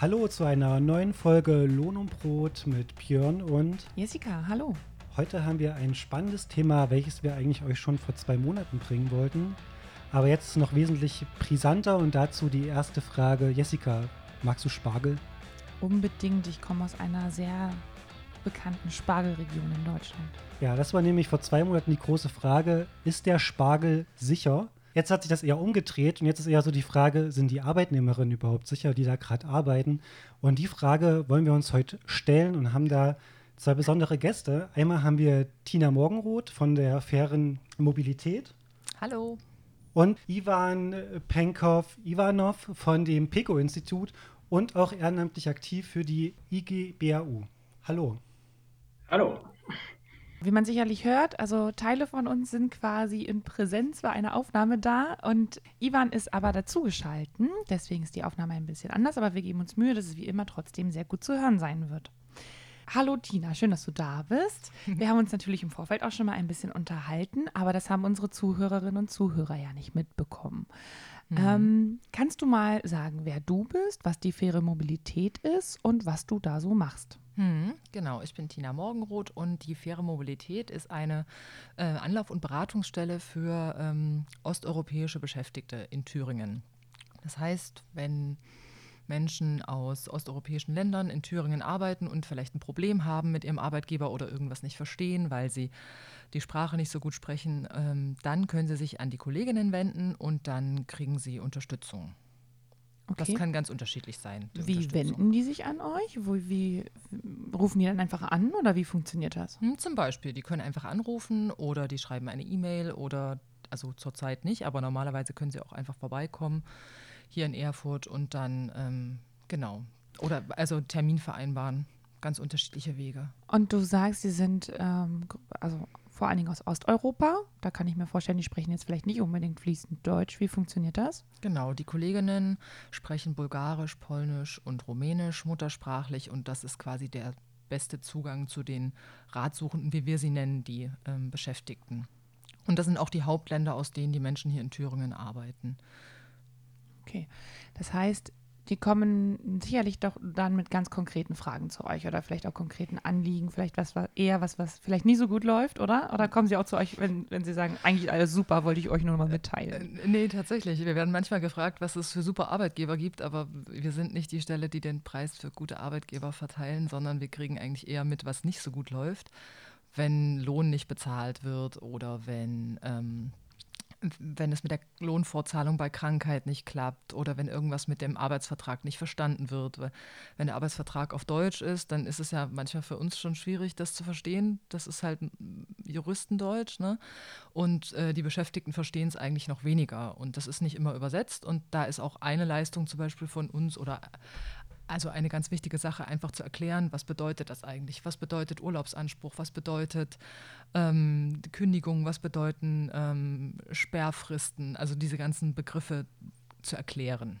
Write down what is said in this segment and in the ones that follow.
Hallo zu einer neuen Folge Lohn und Brot mit Björn und Jessica. Hallo. Heute haben wir ein spannendes Thema, welches wir eigentlich euch schon vor zwei Monaten bringen wollten. Aber jetzt noch wesentlich brisanter und dazu die erste Frage. Jessica, magst du Spargel? Unbedingt. Ich komme aus einer sehr bekannten Spargelregion in Deutschland. Ja, das war nämlich vor zwei Monaten die große Frage, ist der Spargel sicher? Jetzt hat sich das eher umgedreht und jetzt ist eher so die Frage, sind die Arbeitnehmerinnen überhaupt sicher, die da gerade arbeiten? Und die Frage wollen wir uns heute stellen und haben da zwei besondere Gäste. Einmal haben wir Tina Morgenroth von der fairen Mobilität. Hallo. Und Ivan Penkov-Ivanov von dem PECO-Institut und auch ehrenamtlich aktiv für die IGBAU. Hallo. Hallo. Wie man sicherlich hört, also Teile von uns sind quasi in Präsenz bei einer Aufnahme da und Ivan ist aber dazugeschalten. Deswegen ist die Aufnahme ein bisschen anders, aber wir geben uns Mühe, dass es wie immer trotzdem sehr gut zu hören sein wird. Hallo Tina, schön, dass du da bist. Wir haben uns natürlich im Vorfeld auch schon mal ein bisschen unterhalten, aber das haben unsere Zuhörerinnen und Zuhörer ja nicht mitbekommen. Mhm. Ähm, kannst du mal sagen, wer du bist, was die faire Mobilität ist und was du da so machst? Hm, genau, ich bin Tina Morgenroth und die Faire Mobilität ist eine äh, Anlauf- und Beratungsstelle für ähm, osteuropäische Beschäftigte in Thüringen. Das heißt, wenn Menschen aus osteuropäischen Ländern in Thüringen arbeiten und vielleicht ein Problem haben mit ihrem Arbeitgeber oder irgendwas nicht verstehen, weil sie die Sprache nicht so gut sprechen, ähm, dann können sie sich an die Kolleginnen wenden und dann kriegen sie Unterstützung. Okay. Das kann ganz unterschiedlich sein. Wie wenden die sich an euch? Wo, wie rufen die dann einfach an oder wie funktioniert das? Hm, zum Beispiel, die können einfach anrufen oder die schreiben eine E-Mail oder also zurzeit nicht, aber normalerweise können sie auch einfach vorbeikommen hier in Erfurt und dann ähm, genau oder also Termin vereinbaren. Ganz unterschiedliche Wege. Und du sagst, sie sind ähm, also vor allen Dingen aus Osteuropa. Da kann ich mir vorstellen, die sprechen jetzt vielleicht nicht unbedingt fließend Deutsch. Wie funktioniert das? Genau, die Kolleginnen sprechen Bulgarisch, Polnisch und Rumänisch muttersprachlich und das ist quasi der beste Zugang zu den Ratsuchenden, wie wir sie nennen, die ähm, Beschäftigten. Und das sind auch die Hauptländer, aus denen die Menschen hier in Thüringen arbeiten. Okay, das heißt, die kommen sicherlich doch dann mit ganz konkreten Fragen zu euch oder vielleicht auch konkreten Anliegen, vielleicht was eher was, was vielleicht nie so gut läuft, oder? Oder kommen sie auch zu euch, wenn, wenn sie sagen, eigentlich alles super, wollte ich euch nur mal mitteilen? Äh, nee, tatsächlich. Wir werden manchmal gefragt, was es für super Arbeitgeber gibt, aber wir sind nicht die Stelle, die den Preis für gute Arbeitgeber verteilen, sondern wir kriegen eigentlich eher mit, was nicht so gut läuft, wenn Lohn nicht bezahlt wird oder wenn ähm, wenn es mit der Lohnfortzahlung bei Krankheit nicht klappt oder wenn irgendwas mit dem Arbeitsvertrag nicht verstanden wird. Wenn der Arbeitsvertrag auf Deutsch ist, dann ist es ja manchmal für uns schon schwierig, das zu verstehen. Das ist halt Juristendeutsch. Ne? Und äh, die Beschäftigten verstehen es eigentlich noch weniger. Und das ist nicht immer übersetzt. Und da ist auch eine Leistung zum Beispiel von uns oder also eine ganz wichtige Sache, einfach zu erklären, was bedeutet das eigentlich? Was bedeutet Urlaubsanspruch? Was bedeutet ähm, Kündigung? Was bedeuten ähm, Sperrfristen? Also diese ganzen Begriffe zu erklären.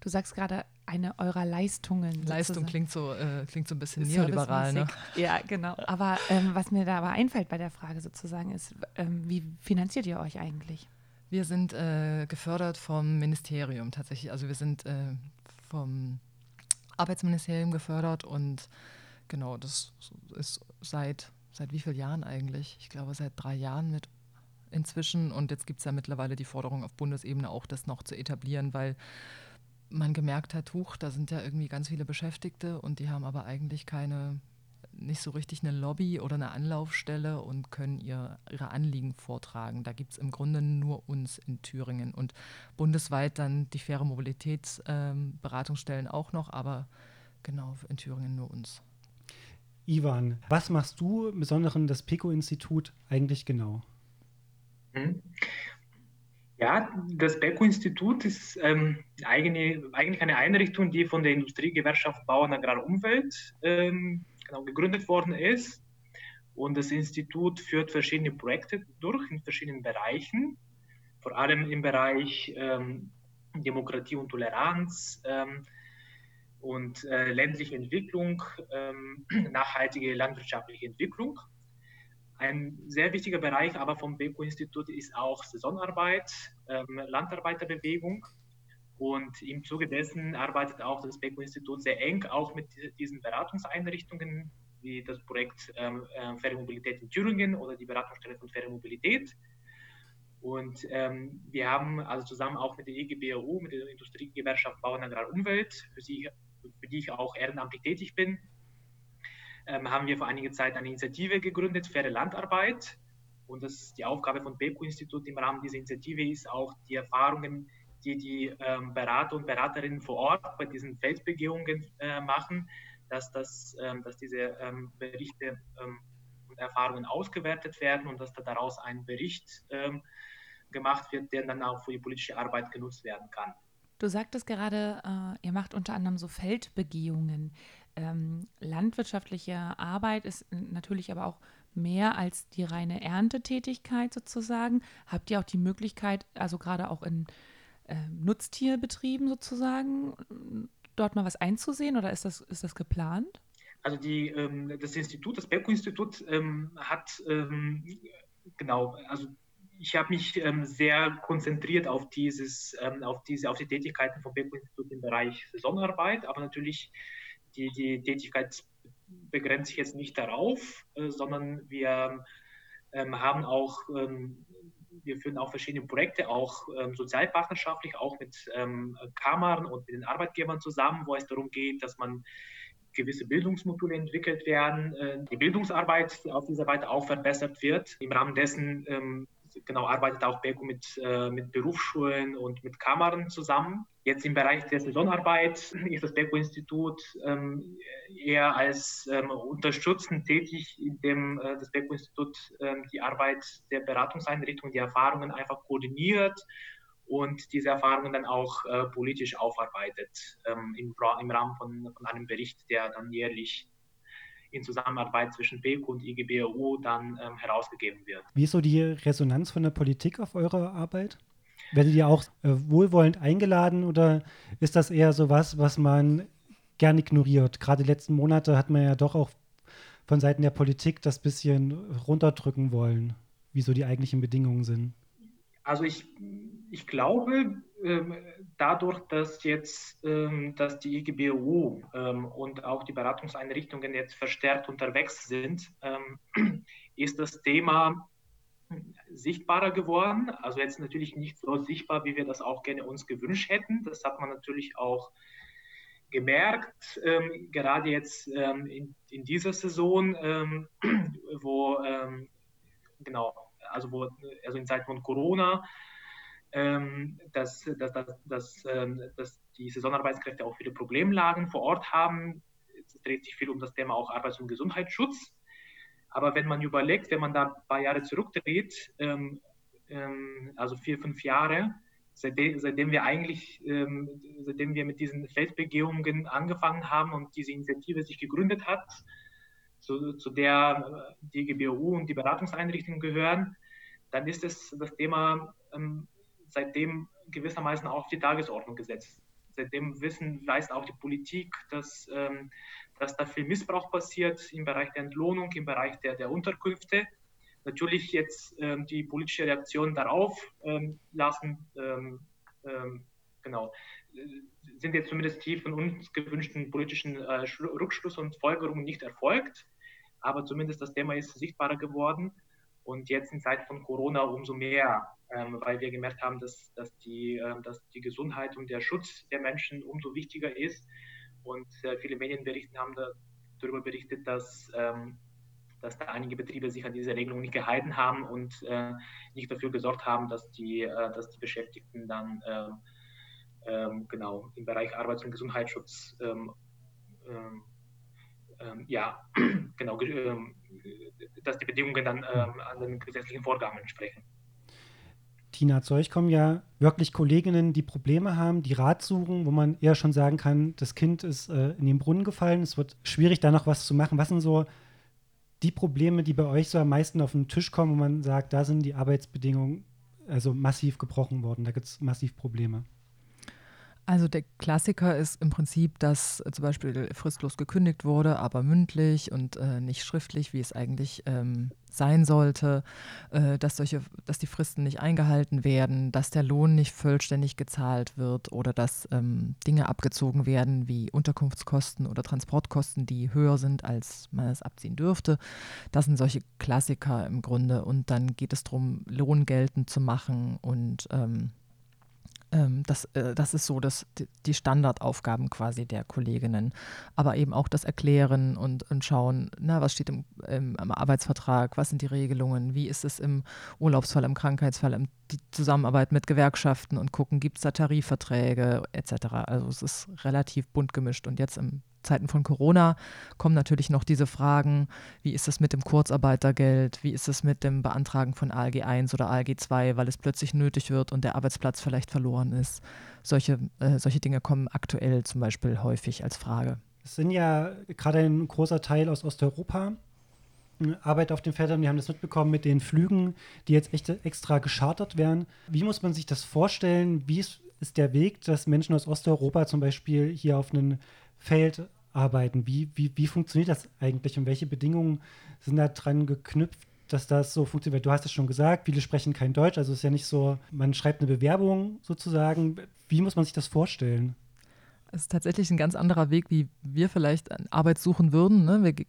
Du sagst gerade eine eurer Leistungen. Leistung klingt so, äh, klingt so ein bisschen neoliberal. Ne? Ja, genau. Aber ähm, was mir da aber einfällt bei der Frage sozusagen ist, ähm, wie finanziert ihr euch eigentlich? Wir sind äh, gefördert vom Ministerium tatsächlich. Also wir sind äh, vom Arbeitsministerium gefördert und genau, das ist seit, seit wie vielen Jahren eigentlich? Ich glaube, seit drei Jahren mit inzwischen und jetzt gibt es ja mittlerweile die Forderung auf Bundesebene auch, das noch zu etablieren, weil man gemerkt hat, huch, da sind ja irgendwie ganz viele Beschäftigte und die haben aber eigentlich keine nicht so richtig eine Lobby oder eine Anlaufstelle und können ihr, ihre Anliegen vortragen. Da gibt es im Grunde nur uns in Thüringen und bundesweit dann die faire Mobilitätsberatungsstellen ähm, auch noch, aber genau in Thüringen nur uns. Ivan, was machst du im Besonderen das PECO-Institut eigentlich genau? Mhm. Ja, das PECO-Institut ist ähm, eigene, eigentlich eine Einrichtung, die von der Industriegewerkschaft Bauern Agrar Umwelt ähm, genau, gegründet worden ist. Und das Institut führt verschiedene Projekte durch in verschiedenen Bereichen, vor allem im Bereich ähm, Demokratie und Toleranz ähm, und äh, ländliche Entwicklung, ähm, nachhaltige landwirtschaftliche Entwicklung. Ein sehr wichtiger Bereich aber vom BECO-Institut ist auch Saisonarbeit, ähm, Landarbeiterbewegung Und im Zuge dessen arbeitet auch das BECO-Institut sehr eng auch mit diesen Beratungseinrichtungen, wie das Projekt ähm, äh, Faire Mobilität in Thüringen oder die Beratungsstelle von Faire Mobilität. Und ähm, wir haben also zusammen auch mit der EGBAU, mit der Industriegewerkschaft Bauern Agrar Umwelt, für, für die ich auch ehrenamtlich tätig bin, ähm, haben wir vor einiger Zeit eine Initiative gegründet, Faire Landarbeit. Und das die Aufgabe von BECO-Institut im Rahmen dieser Initiative ist auch die Erfahrungen die die ähm, Berater und Beraterinnen vor Ort bei diesen Feldbegehungen äh, machen, dass, das, ähm, dass diese ähm, Berichte ähm, und Erfahrungen ausgewertet werden und dass da daraus ein Bericht ähm, gemacht wird, der dann auch für die politische Arbeit genutzt werden kann. Du sagtest gerade, äh, ihr macht unter anderem so Feldbegehungen. Ähm, landwirtschaftliche Arbeit ist natürlich aber auch mehr als die reine Erntetätigkeit sozusagen. Habt ihr auch die Möglichkeit, also gerade auch in äh, Nutztierbetrieben sozusagen, dort mal was einzusehen oder ist das, ist das geplant? Also die, ähm, das Institut, das Belko-Institut ähm, hat ähm, genau, also ich habe mich ähm, sehr konzentriert auf dieses, ähm, auf diese, auf die Tätigkeiten vom Belko-Institut im Bereich Saisonarbeit, aber natürlich die, die Tätigkeit begrenzt sich jetzt nicht darauf, äh, sondern wir ähm, haben auch wir führen auch verschiedene Projekte, auch ähm, sozialpartnerschaftlich, auch mit ähm, Kammern und mit den Arbeitgebern zusammen, wo es darum geht, dass man gewisse Bildungsmodule entwickelt werden, äh, die Bildungsarbeit auf dieser Seite auch verbessert wird. Im Rahmen dessen ähm, genau arbeitet auch BECO mit, äh, mit Berufsschulen und mit Kammern zusammen. Jetzt im Bereich der Saisonarbeit ist das BECO-Institut ähm, eher als ähm, unterstützend tätig, indem äh, das BECO-Institut ähm, die Arbeit der Beratungseinrichtungen, die Erfahrungen einfach koordiniert und diese Erfahrungen dann auch äh, politisch aufarbeitet ähm, im, im, Rahmen von, von einem Bericht, der dann jährlich in Zusammenarbeit zwischen BECO und IGBAU dann ähm, herausgegeben wird. Wie ist so die Resonanz von der Politik auf eure Arbeit? Werdet ihr auch äh, wohlwollend eingeladen oder ist das eher so was, was man gern ignoriert? Gerade die letzten Monate hat man ja doch auch von Seiten der Politik das bisschen runterdrücken wollen, wie so die eigentlichen Bedingungen sind. Also ich, ich glaube, ähm, dadurch, dass jetzt ähm, dass die IGBU ähm, und auch die Beratungseinrichtungen jetzt verstärkt unterwegs sind, ist das Thema sichtbarer geworden. Also jetzt natürlich nicht so sichtbar, wie wir das auch gerne uns gewünscht hätten. Das hat man natürlich auch gemerkt, ähm, gerade jetzt ähm, in, in, dieser Saison, wo genau also, wo, also in Zeiten von Corona, ähm, dass, dass, dass, dass, ähm, dass die Saisonarbeitskräfte auch viele Problemlagen vor Ort haben. Es dreht sich viel um das Thema auch Arbeits- und Gesundheitsschutz. Aber wenn man überlegt, wenn man da ein paar Jahre zurückdreht, ähm, ähm, also vier, fünf Jahre, seitdem, seitdem wir eigentlich, ähm, seitdem wir mit diesen Feldbegehungen angefangen haben und diese Initiative sich gegründet hat, zu, zu der äh, die GBU und die Beratungseinrichtungen gehören, dann ist es das Thema ähm, seitdem gewissermaßen auf die Tagesordnung gesetzt. Seitdem wissen, weiß auch die Politik, dass, ähm, dass da viel Missbrauch passiert im Bereich der Entlohnung, im Bereich der, der Unterkünfte. Natürlich jetzt ähm, die politische Reaktion darauf ähm, lassen, ähm, ähm, genau, sind jetzt zumindest die von uns gewünschten politischen äh, Rückschluss und Folgerungen nicht erfolgt. Aber zumindest das Thema ist sichtbarer geworden. Und jetzt in Zeiten von Corona umso mehr, ähm, weil wir gemerkt haben, dass, dass, die, äh, dass die Gesundheit und der Schutz der Menschen umso wichtiger ist. Und äh, viele Medienberichte haben da, darüber berichtet, dass, ähm, dass da einige Betriebe sich an diese Regelung nicht gehalten haben und äh, nicht dafür gesorgt haben, dass die, äh, dass die Beschäftigten dann ähm, ähm, genau im Bereich Arbeits- und Gesundheitsschutz ähm, ja, genau, dass die Bedingungen dann an den gesetzlichen Vorgaben entsprechen. Tina, zu euch kommen ja wirklich Kolleginnen, die Probleme haben, die Rat suchen, wo man eher schon sagen kann, das Kind ist äh, in den Brunnen gefallen, es wird schwierig, da noch was zu machen. Was sind so die Probleme, die bei euch so am meisten auf den Tisch kommen, wo man sagt, da sind die Arbeitsbedingungen also massiv gebrochen worden, da gibt es massiv Probleme? Also der Klassiker ist im Prinzip, dass zum Beispiel fristlos gekündigt wurde, aber mündlich und äh, nicht schriftlich, wie es eigentlich ähm, sein sollte, äh, dass, solche, dass die Fristen nicht eingehalten werden, dass der Lohn nicht vollständig gezahlt wird oder dass ähm, Dinge abgezogen werden wie Unterkunftskosten oder Transportkosten, die höher sind, als man es abziehen dürfte. Das sind solche Klassiker im Grunde. Und dann geht es darum, Lohn geltend zu machen und ähm, ähm, das, äh, das ist so dass die Standardaufgaben quasi der Kolleginnen. Aber eben auch das Erklären und, und schauen, na, was steht im, im, im Arbeitsvertrag, was sind die Regelungen, wie ist es im Urlaubsfall, im Krankheitsfall, im, die Zusammenarbeit mit Gewerkschaften und gucken, gibt es da Tarifverträge etc. Also es ist relativ bunt gemischt. Und jetzt im Zeiten von Corona kommen natürlich noch diese Fragen, wie ist es mit dem Kurzarbeitergeld, wie ist es mit dem Beantragen von ALG 1 oder ALG 2, weil es plötzlich nötig wird und der Arbeitsplatz vielleicht verloren ist. Solche, äh, solche Dinge kommen aktuell zum Beispiel häufig als Frage. Es sind ja gerade ein großer Teil aus Osteuropa, äh, Arbeit auf den Feldern. Wir haben das mitbekommen mit den Flügen, die jetzt echt extra geschartert werden. Wie muss man sich das vorstellen? Wie ist, ist der Weg, dass Menschen aus Osteuropa zum Beispiel hier auf einen Feld arbeiten? Wie, wie, wie funktioniert das eigentlich und welche Bedingungen sind da dran geknüpft, dass das so funktioniert? Du hast es schon gesagt, viele sprechen kein Deutsch, also es ist ja nicht so, man schreibt eine Bewerbung sozusagen. Wie muss man sich das vorstellen? Es ist tatsächlich ein ganz anderer Weg, wie wir vielleicht Arbeit suchen würden. Ne? Wir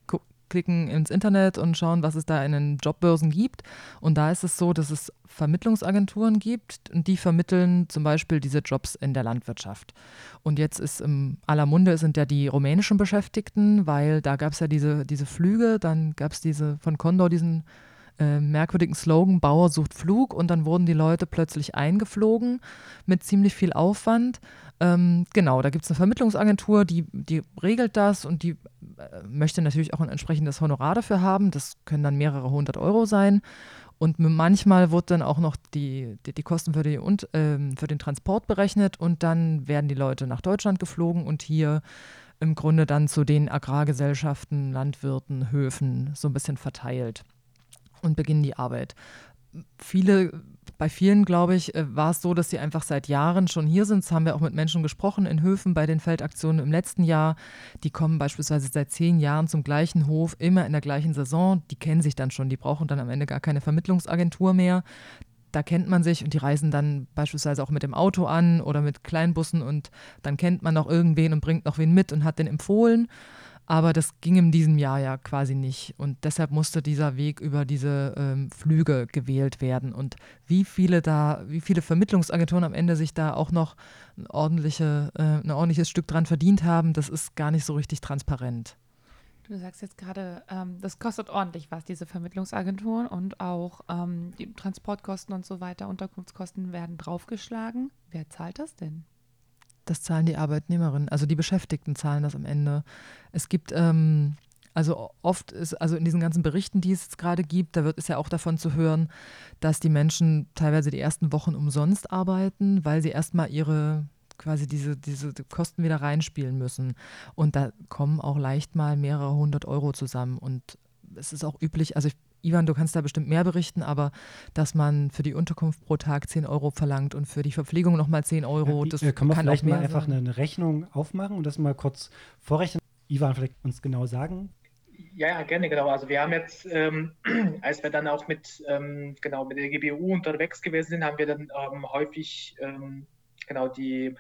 klicken ins Internet und schauen, was es da in den Jobbörsen gibt. Und da ist es so, dass es Vermittlungsagenturen gibt und die vermitteln zum Beispiel diese Jobs in der Landwirtschaft. Und jetzt ist im aller Munde sind ja die rumänischen Beschäftigten, weil da gab es ja diese, diese Flüge, dann gab es diese von Condor diesen äh, merkwürdigen Slogan, Bauer sucht Flug und dann wurden die Leute plötzlich eingeflogen mit ziemlich viel Aufwand. Ähm, genau, da gibt es eine Vermittlungsagentur, die, die regelt das und die äh, möchte natürlich auch ein entsprechendes Honorar dafür haben. Das können dann mehrere hundert Euro sein. Und manchmal wird dann auch noch die, die, die Kosten für, die, und, ähm, für den Transport berechnet und dann werden die Leute nach Deutschland geflogen und hier im Grunde dann zu den Agrargesellschaften, Landwirten, Höfen so ein bisschen verteilt und beginnen die Arbeit. Viele, bei vielen, glaube ich, äh, war es so, dass sie einfach seit Jahren schon hier sind. Das haben wir auch mit Menschen gesprochen in Höfen bei den Feldaktionen im letzten Jahr. Die kommen beispielsweise seit zehn Jahren zum gleichen Hof, immer in der gleichen Saison. Die kennen sich dann schon, die brauchen dann am Ende gar keine Vermittlungsagentur mehr. Da kennt man sich und die reisen dann beispielsweise auch mit dem Auto an oder mit Kleinbussen und dann kennt man noch irgendwen und bringt noch wen mit und hat den empfohlen. Aber das ging in diesem Jahr ja quasi nicht. Und deshalb musste dieser Weg über diese ähm, Flüge gewählt werden. Und wie viele da, wie viele Vermittlungsagenturen am Ende sich da auch noch ein, ordentliche, äh, ein ordentliches Stück dran verdient haben, das ist gar nicht so richtig transparent. Du sagst jetzt gerade, ähm, das kostet ordentlich was, diese Vermittlungsagenturen und auch ähm, die Transportkosten und so weiter, Unterkunftskosten werden draufgeschlagen. Wer zahlt das denn? Das zahlen die Arbeitnehmerinnen, also die Beschäftigten zahlen das am Ende. Es gibt, ähm, also oft ist, also in diesen ganzen Berichten, die es gerade gibt, da wird es ja auch davon zu hören, dass die Menschen teilweise die ersten Wochen umsonst arbeiten, weil sie erstmal ihre quasi diese, diese Kosten wieder reinspielen müssen. Und da kommen auch leicht mal mehrere hundert Euro zusammen. Und es ist auch üblich, also ich Ivan, du kannst da bestimmt mehr berichten, aber dass man für die Unterkunft pro Tag 10 Euro verlangt und für die Verpflegung nochmal 10 Euro, ja, das äh, kann man vielleicht mal einfach sein. eine Rechnung aufmachen und das mal kurz vorrechnen. Ivan, vielleicht uns genau sagen. Ja, ja, gerne, genau. Also wir haben jetzt, ähm, als wir dann auch mit, ähm, genau, mit der GBU unterwegs gewesen sind, haben wir dann ähm, häufig ähm, genau die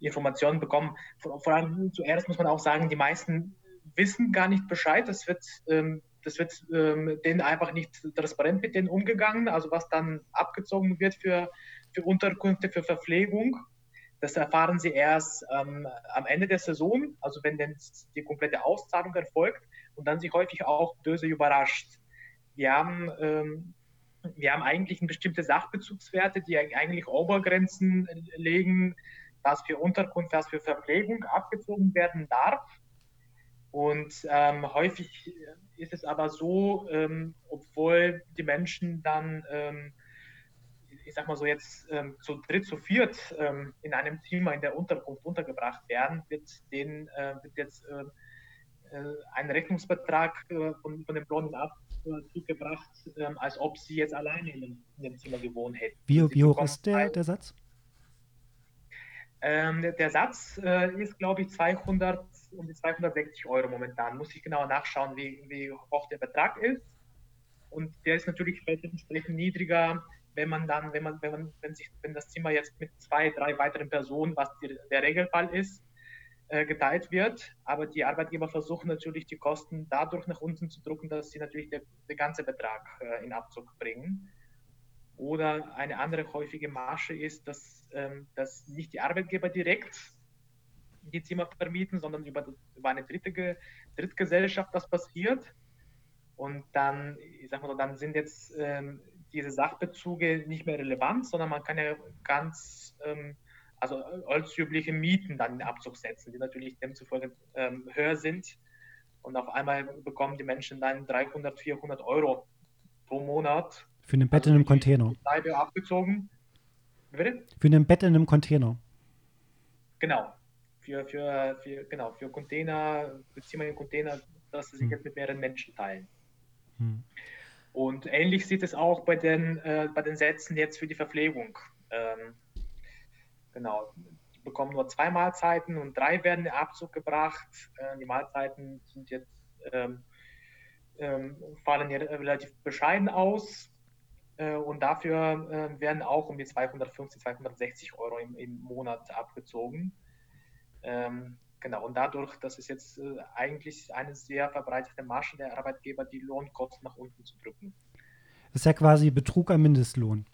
Informationen bekommen. Vor, vor, allem zuerst muss man auch sagen, die meisten wissen gar nicht Bescheid. Das wird ähm, das wird ähm, denen einfach nicht transparent mit denen umgegangen, also was dann abgezogen wird für, für Unterkünfte, für Verpflegung. Das erfahren sie erst ähm, am Ende der Saison, also wenn dann die komplette Auszahlung erfolgt und dann sich häufig auch böse überrascht. Wir haben, ähm, wir haben eigentlich bestimmte Sachbezugswerte, die eigentlich Obergrenzen legen, was für Unterkunft, was für Verpflegung abgezogen werden darf. Und ähm, häufig ist es aber so, ähm, obwohl die Menschen dann, ähm, ich sag mal so jetzt ähm, zu dritt, zu viert ähm, in einem Zimmer in der Unterkunft untergebracht werden, wird denen äh, wird jetzt äh, äh ein Rechnungsbetrag äh, von, von dem Lohn ab zugebracht, ähm, als ob sie jetzt alleine in dem, in dem Zimmer gewohnt hätten. Wie, wie hoch ist der, der Satz? Ähm, der, der, Satz äh, ist, glaube ich, 200, um die 260 Euro momentan. Muss ich genau nachschauen, wie, wie hoch der Betrag ist. Und der ist natürlich entsprechend niedriger, wenn man dann, wenn man, wenn man, wenn sich, wenn das Zimmer jetzt mit zwei, drei weiteren Personen, was die, der Regelfall ist, äh, geteilt wird. Aber die Arbeitgeber versuchen natürlich die Kosten dadurch nach unten zu drücken, dass sie natürlich den, den ganzen Betrag äh, in Abzug bringen. Oder eine andere häufige Masche ist, dass, ähm, dass nicht die Arbeitgeber direkt die Zimmer vermieten, sondern über, über eine dritte Drittgesellschaft das passiert. Und dann, ich sag mal, dann sind jetzt ähm, diese Sachbezüge nicht mehr relevant, sondern man kann ja ganz ähm, also als übliche Mieten dann in Abzug setzen, die natürlich demzufolge ähm, höher sind. Und auf einmal bekommen die Menschen dann 300, 400 Euro pro Monat. Für ein Bett also in einem Container. abgezogen. Bitte? Für ein Bett in einem Container. Genau. Für, für, für, genau, für Container, beziehungsweise Container, dass sie sich hm. jetzt mit mehreren Menschen teilen. Hm. Und ähnlich sieht es auch bei den, äh, bei den Sätzen jetzt für die Verpflegung. Ähm, Genau. Die bekommen nur zwei Mahlzeiten und drei werden in Abzug gebracht. Äh, die Mahlzeiten sind jetzt, ähm, ähm, fallen hier relativ bescheiden aus. Äh, und dafür äh, werden auch um die 250, 260 Euro im, im Monat abgezogen. Ähm, genau, und dadurch, das ist jetzt äh, eigentlich eine sehr verbreitete Masche der Arbeitgeber, die Lohnkosten nach unten zu drücken. Das ist ja quasi Betrug am Mindestlohn.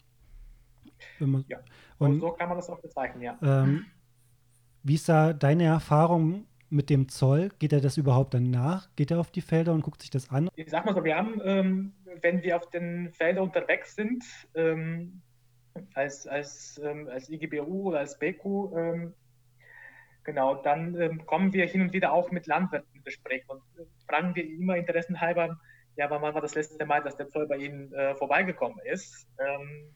Man, ja, und, so kann man das auch bezeichnen, ja. Ähm, wie ist da deine Erfahrung mit dem Zoll? Geht er das überhaupt dann nach? Geht er auf die Felder und guckt sich das an? Ich sag mal so, wir haben, ähm, wenn wir auf den Feldern unterwegs sind, ähm, als, als, ähm, als IGBU oder als BQ, ähm, genau, dann ähm, kommen wir hin und wieder auch mit Landwirten in Gespräch und äh, fragen wir immer interessenhalber, ja, wann war das letzte Mal, dass der Zoll bei Ihnen äh, vorbeigekommen ist? Ähm,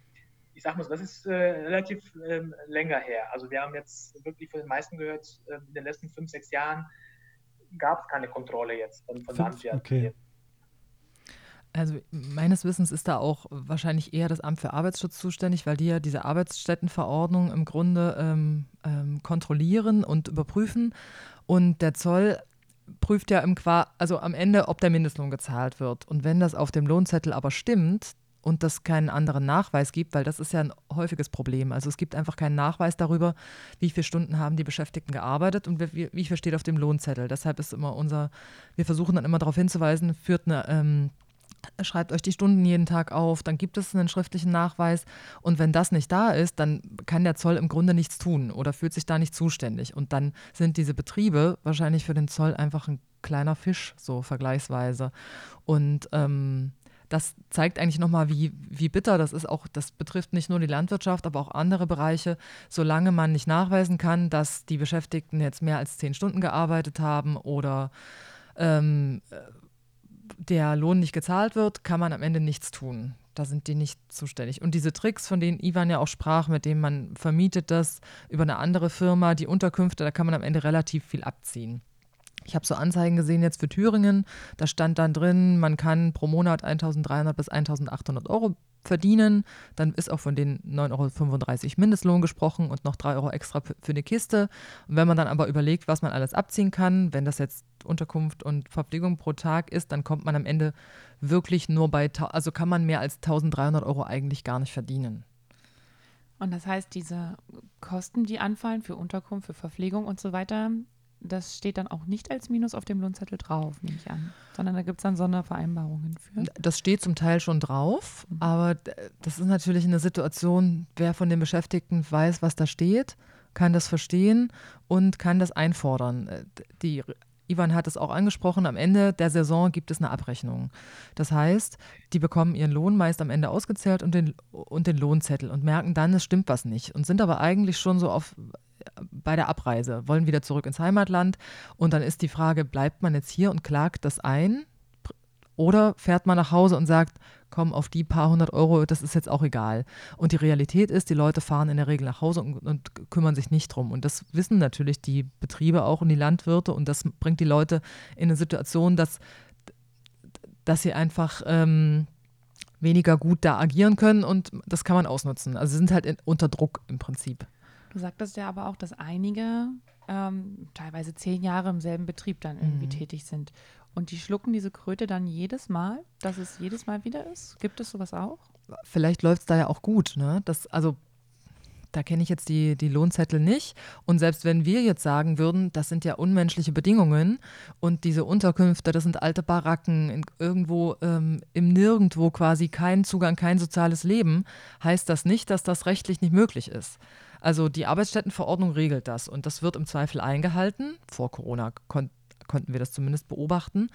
ich sag mal so, das ist äh, relativ ähm, länger her. Also wir haben jetzt wirklich von den meisten gehört, äh, in den letzten fünf, sechs Jahren gab es keine Kontrolle jetzt von, von Landwirten. Okay. Also meines Wissens ist da auch wahrscheinlich eher das Amt für Arbeitsschutz zuständig, weil die ja diese Arbeitsstättenverordnung im Grunde ähm, ähm, kontrollieren und überprüfen. Und der Zoll prüft ja im Qua also am Ende, ob der Mindestlohn gezahlt wird. Und wenn das auf dem Lohnzettel aber stimmt, und das keinen anderen Nachweis gibt, weil das ist ja ein häufiges Problem. Also es gibt einfach keinen Nachweis darüber, wie viele Stunden haben die Beschäftigten gearbeitet und wie, wie viel steht auf dem Lohnzettel. Deshalb ist immer unser, wir versuchen dann immer darauf hinzuweisen, führt eine, ähm, schreibt euch die Stunden jeden Tag auf, dann gibt es einen schriftlichen Nachweis und wenn das nicht da ist, dann kann der Zoll im Grunde nichts tun oder fühlt sich da nicht zuständig und dann sind diese Betriebe wahrscheinlich für den Zoll einfach ein kleiner Fisch, so vergleichsweise und ähm, das zeigt eigentlich nochmal, wie, wie bitter das ist. Auch das betrifft nicht nur die Landwirtschaft, aber auch andere Bereiche. Solange man nicht nachweisen kann, dass die Beschäftigten jetzt mehr als zehn Stunden gearbeitet haben oder ähm, der Lohn nicht gezahlt wird, kann man am Ende nichts tun. Da sind die nicht zuständig. Und diese Tricks, von denen Ivan ja auch sprach, mit denen man vermietet das über eine andere Firma, die Unterkünfte, da kann man am Ende relativ viel abziehen. Ich habe so Anzeigen gesehen jetzt für Thüringen. Da stand dann drin, man kann pro Monat 1.300 bis 1.800 Euro verdienen. Dann ist auch von den 9,35 Euro Mindestlohn gesprochen und noch 3 Euro extra für eine Kiste. Und wenn man dann aber überlegt, was man alles abziehen kann, wenn das jetzt Unterkunft und Verpflegung pro Tag ist, dann kommt man am Ende wirklich nur bei, also kann man mehr als 1.300 Euro eigentlich gar nicht verdienen. Und das heißt, diese Kosten, die anfallen für Unterkunft, für Verpflegung und so weiter, das steht dann auch nicht als Minus auf dem Lohnzettel drauf, nehme ich an, sondern da gibt es dann Sondervereinbarungen für. Das steht zum Teil schon drauf, mhm. aber das ist natürlich eine Situation, wer von den Beschäftigten weiß, was da steht, kann das verstehen und kann das einfordern. Äh, die Ivan hat es auch angesprochen, am Ende der Saison gibt es eine Abrechnung. Das heißt, die bekommen ihren Lohn meist am Ende ausgezählt und den, und den Lohnzettel und merken dann, es stimmt was nicht und sind aber eigentlich schon so auf bei der Abreise, wollen wieder zurück ins Heimatland. Und dann ist die Frage, bleibt man jetzt hier und klagt das ein? Oder fährt man nach Hause und sagt, komm, auf die paar hundert Euro, das ist jetzt auch egal. Und die Realität ist, die Leute fahren in der Regel nach Hause und, und, kümmern sich nicht drum. Und das wissen natürlich die Betriebe auch und die Landwirte. Und das bringt die Leute in eine Situation, dass, dass sie einfach ähm, weniger gut da agieren können. Und das kann man ausnutzen. Also sie sind halt in, unter Druck im Prinzip. Du sagtest ja aber auch, dass einige ähm, teilweise zehn Jahre im selben Betrieb dann irgendwie mhm. tätig sind. Und die schlucken diese Kröte dann jedes Mal, dass es jedes Mal wieder ist? Gibt es sowas auch? Vielleicht läuft es da ja auch gut. Ne? Das, also da kenne ich jetzt die, die Lohnzettel nicht. Und selbst wenn wir jetzt sagen würden, das sind ja unmenschliche Bedingungen und diese Unterkünfte, das sind alte Baracken, in, irgendwo ähm, im Nirgendwo quasi kein Zugang, kein soziales Leben, heißt das nicht, dass das rechtlich nicht möglich ist. Also die Arbeitsstättenverordnung regelt das und das wird im Zweifel eingehalten. Vor Corona kon konnten wir das zumindest beobachten.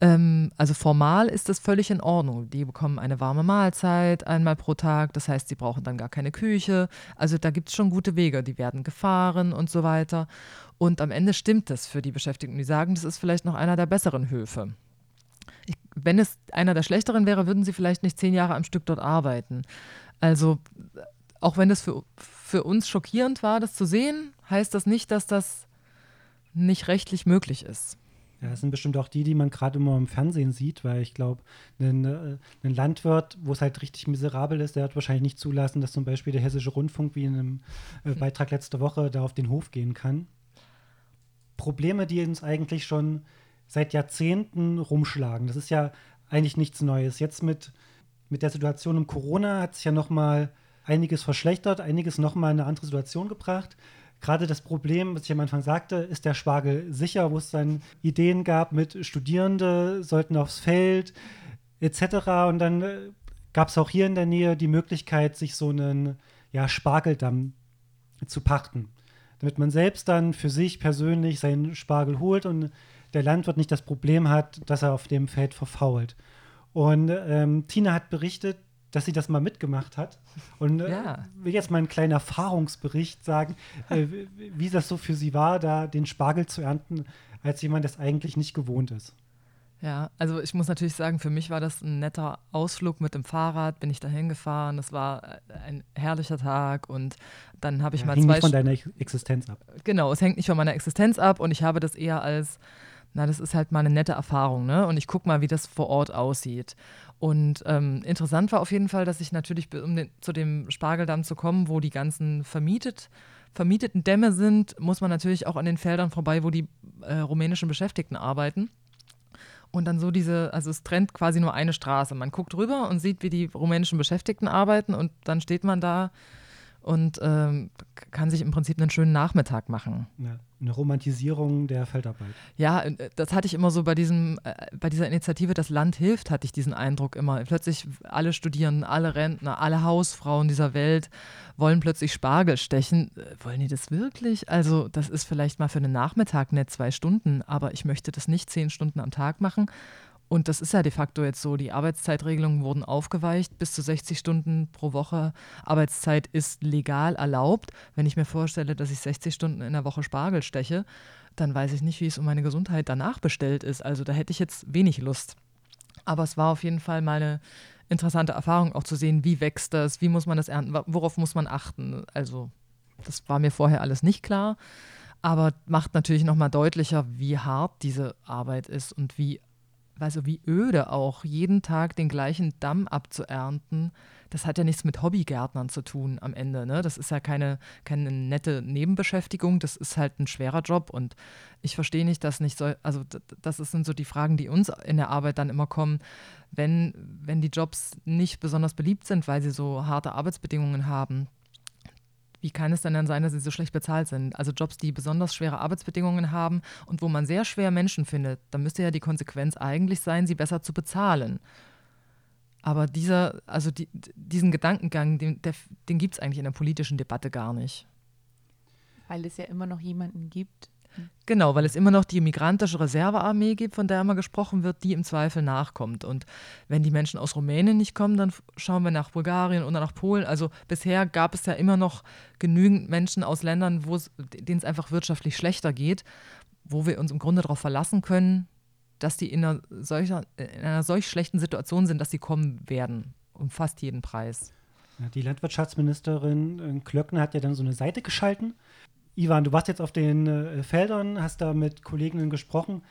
Ähm, also formal ist das völlig in Ordnung. Die bekommen eine warme Mahlzeit einmal pro Tag, das heißt, sie brauchen dann gar keine Küche. Also da gibt es schon gute Wege, die werden gefahren und so weiter. Und am Ende stimmt das für die Beschäftigten. Die sagen, das ist vielleicht noch einer der besseren Höfe. Ich, wenn es einer der schlechteren wäre, würden sie vielleicht nicht zehn Jahre am Stück dort arbeiten. Also auch wenn es für, für uns schockierend war, das zu sehen, heißt das nicht, dass das nicht rechtlich möglich ist. Ja, das sind bestimmt auch die, die man gerade immer im Fernsehen sieht, weil ich glaube, ein, äh, ein, Landwirt, wo es halt richtig miserabel ist, der wird wahrscheinlich nicht zulassen, dass zum Beispiel der Hessische Rundfunk wie in einem äh, Beitrag letzte Woche da auf den Hof gehen kann. Probleme, die uns eigentlich schon seit Jahrzehnten rumschlagen. Das ist ja eigentlich nichts Neues. Jetzt mit, mit der Situation um Corona hat sich ja noch mal einiges verschlechtert, einiges noch mal in eine andere Situation gebracht gerade das Problem, was ich am Anfang sagte, ist der Spargel sicher, wo es dann Ideen gab mit Studierende sollten aufs Feld etc. Und dann äh, gab es auch hier in der Nähe die Möglichkeit, sich so einen ja, Spargeldamm zu pachten, damit man selbst dann für sich persönlich seinen Spargel holt und der Landwirt nicht das Problem hat, dass er auf dem Feld verfault. Und ähm, Tina hat berichtet, dass sie das mal mitgemacht hat. Und äh, ja. will jetzt mal einen kleinen Erfahrungsbericht sagen, äh, wie das so für sie war, da den Spargel zu ernten, als jemand, das eigentlich nicht gewohnt ist. Ja, also ich muss natürlich sagen, für mich war das ein netter Ausflug mit dem Fahrrad, bin ich dahin gefahren. Das war äh, ein herrlicher Tag und dann habe ich ja, mal hängt zwei. Nicht von deiner Existenz ab. Genau, es hängt nicht von meiner Existenz ab und ich habe das eher als, na, das ist halt mal eine nette Erfahrung, ne? Und ich gucke mal, wie das vor Ort aussieht. Und ähm, interessant war auf jeden Fall, dass ich natürlich, um den, zu dem Spargeldamm zu kommen, wo die ganzen vermietet, vermieteten Dämme sind, muss man natürlich auch an den Feldern vorbei, wo die äh, rumänischen Beschäftigten arbeiten. Und dann so diese, also es trennt quasi nur eine Straße. Man guckt rüber und sieht, wie die rumänischen Beschäftigten arbeiten und dann steht man da und ähm, kann sich im Prinzip einen schönen Nachmittag machen. Ja, eine Romantisierung der Feldarbeit. Ja, äh, das hatte ich immer so bei diesem, äh, bei dieser Initiative Das Land hilft, hatte ich diesen Eindruck immer. Plötzlich alle Studierenden, alle Rentner, alle Hausfrauen dieser Welt wollen plötzlich Spargel stechen. Äh, wollen die das wirklich? Also, das ist vielleicht mal für einen Nachmittag nett zwei Stunden, aber ich möchte das nicht zehn Stunden am Tag machen. Und das ist ja de facto jetzt so. Die Arbeitszeitregelungen wurden aufgeweicht. Bis zu 60 Stunden pro Woche Arbeitszeit ist legal erlaubt. Wenn ich mir vorstelle, dass ich 60 Stunden in der Woche Spargel steche, dann weiß ich nicht, wie es um meine Gesundheit danach bestellt ist. Also da hätte ich jetzt wenig Lust. Aber es war auf jeden Fall mal eine interessante Erfahrung, auch zu sehen, wie wächst das, wie muss man das ernten, worauf muss man achten. Also das war mir vorher alles nicht klar aber macht natürlich nochmal deutlicher, wie hart diese Arbeit ist und wie also wie öde auch, jeden Tag den gleichen Damm abzuernten, das hat ja nichts mit Hobbygärtnern zu tun am Ende. Ne? Das ist ja keine, keine nette Nebenbeschäftigung, das ist halt ein schwerer Job und ich verstehe nicht, dass nicht so, also das sind so die Fragen, die uns in der Arbeit dann immer kommen, wenn, wenn die Jobs nicht besonders beliebt sind, weil sie so harte Arbeitsbedingungen haben, wie kann es denn dann sein, dass sie so schlecht bezahlt sind? Also Jobs, die besonders schwere Arbeitsbedingungen haben und wo man sehr schwer Menschen findet, da müsste ja die Konsequenz eigentlich sein, sie besser zu bezahlen. Aber dieser, also die, diesen Gedankengang, den, den gibt es eigentlich in der politischen Debatte gar nicht. Weil es ja immer noch jemanden gibt, Genau, weil es immer noch die migrantische Reservearmee gibt, von der immer gesprochen wird, die im Zweifel nachkommt. Und wenn die Menschen aus Rumänien nicht kommen, dann schauen wir nach Bulgarien oder nach Polen. Also bisher gab es ja immer noch genügend Menschen aus Ländern, denen es einfach wirtschaftlich schlechter geht, wo wir uns im Grunde darauf verlassen können, dass die in einer, solcher, in einer solch schlechten Situation sind, dass sie kommen werden, um fast jeden Preis. Die Landwirtschaftsministerin äh, Klöckner hat ja dann so eine Seite geschalten, Ivan, du warst jetzt auf den äh, Feldern, hast da mit Kolleginnen gesprochen.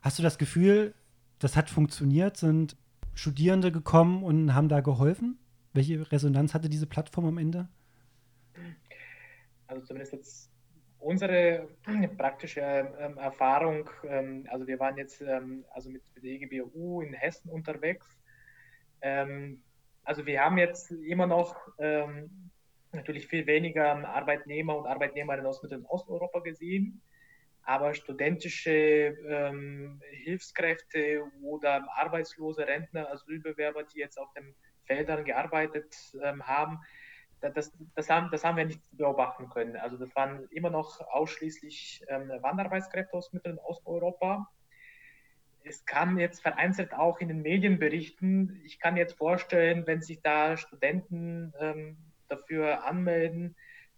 Hast du das Gefühl, das hat funktioniert? Sind Studierende gekommen und haben da geholfen? Welche Resonanz hatte diese Plattform am Ende? also zumindest jetzt unsere praktische ähm, Erfahrung, ähm, also wir waren jetzt ähm, also mit, mit der EGBU in Hessen unterwegs. Ähm, also wir haben jetzt immer noch ähm, natürlich viel weniger Arbeitnehmer und Arbeitnehmerinnen aus Mittel- und Osteuropa gesehen, aber studentische ähm, Hilfskräfte oder arbeitslose Rentner, Asylbewerber, die jetzt auf den Feldern gearbeitet haben, das, das, haben, das haben wir nicht beobachten können. Also das waren immer noch ausschließlich ähm, Wanderarbeitskräfte aus Mittel- und Osteuropa. Es kam jetzt vereinzelt auch in den Medien berichten. Ich kann jetzt vorstellen, wenn sich da Studenten ähm, dafür anmelden,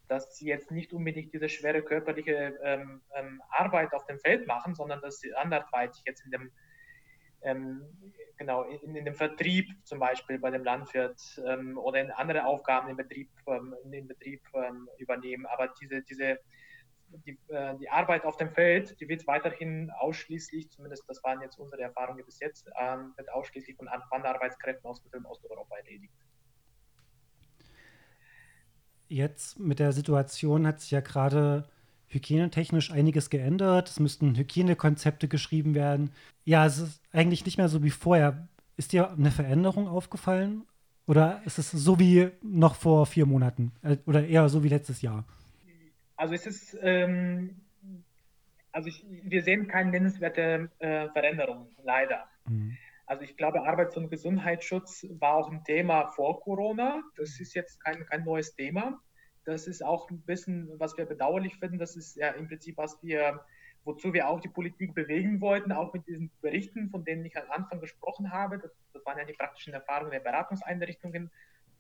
dass sie jetzt nicht unbedingt diese schwere körperliche ähm, ähm Arbeit auf dem Feld machen, sondern dass sie anderweitig jetzt in dem ähm, genau, in, in, dem Vertrieb zum Beispiel bei dem Landwirt ähm, oder in andere Aufgaben im Betrieb, ähm, in den Betrieb übernehmen. Aber diese, diese, die, äh, die, Arbeit auf dem Feld, die wird weiterhin ausschließlich, zumindest das waren jetzt unsere Erfahrungen bis jetzt, ähm, wird ausschließlich von Wanderarbeitskräften aus Mittel- und Osteuropa erledigt. Jetzt mit der Situation hat sich ja gerade hygienetechnisch einiges geändert. Es müssten Hygienekonzepte geschrieben werden. Ja, es ist eigentlich nicht mehr so wie vorher. Ist dir eine Veränderung aufgefallen? Oder ist es so wie noch vor vier Monaten? Äh, oder eher so wie letztes Jahr? Also es ist, ähm, also ich, wir sehen keine nennenswerte äh, Veränderung, leider. Mhm. Also ich glaube, Arbeits- und Gesundheitsschutz war auch ein Thema vor Corona. Das ist jetzt kein, kein neues Thema. Das ist auch ein bisschen, was wir bedauerlich finden. Das ist ja im Prinzip, was wir, wozu wir auch die Politik bewegen wollten, auch mit diesen Berichten, von denen ich am Anfang gesprochen habe. Das, das waren ja die praktischen Erfahrungen der Beratungseinrichtungen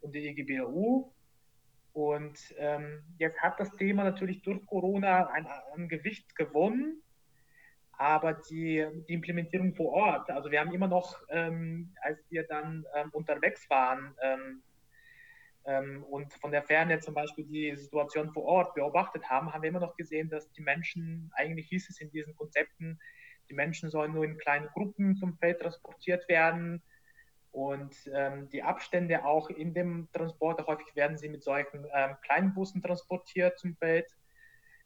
und der EGBU. Und ähm, jetzt hat das Thema natürlich durch Corona ein, ein Gewicht gewonnen, aber die, die, Implementierung vor Ort, also wir haben immer noch, ähm, als wir dann ähm, unterwegs waren, ähm, ähm, und von der Ferne zum Beispiel die Situation vor Ort beobachtet haben, haben wir immer noch gesehen, dass die Menschen, eigentlich hieß es in diesen Konzepten, die Menschen sollen nur in kleinen Gruppen zum Feld transportiert werden und ähm, die Abstände auch in dem Transport, häufig werden sie mit solchen ähm, kleinen Bussen transportiert zum Feld.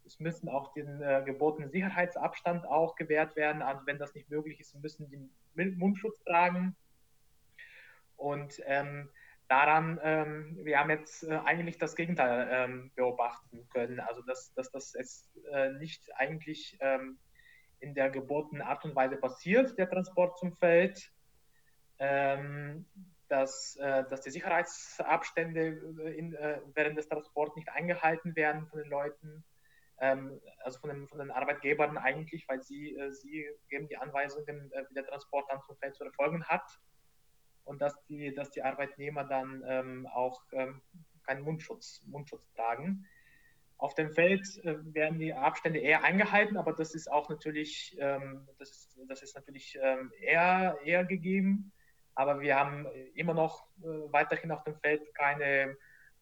Es müssen auch den äh, gebotenen Sicherheitsabstand auch gewährt werden. Also wenn das nicht möglich ist, müssen die Mundschutz tragen. Und ähm, daran, ähm, wir haben jetzt äh, eigentlich das Gegenteil ähm, beobachten können. Also dass, dass das jetzt äh, nicht eigentlich ähm, in der gebotenen Art und Weise passiert, der Transport zum Feld, ähm, dass, äh, dass die Sicherheitsabstände äh, in, äh, während des Transports nicht eingehalten werden von den Leuten, ähm, also von den, von den Arbeitgebern eigentlich, weil sie, äh, sie geben die Anweisungen, wie der Transport dann zum Feld zu erfolgen hat und dass die, dass die Arbeitnehmer dann ähm, auch ähm, keinen Mundschutz, Mundschutz tragen. Auf dem Feld äh, werden die Abstände eher eingehalten, aber das ist auch natürlich, ähm, das ist, das ist natürlich ähm, eher, eher gegeben. Aber wir haben immer noch äh, weiterhin auf dem Feld keine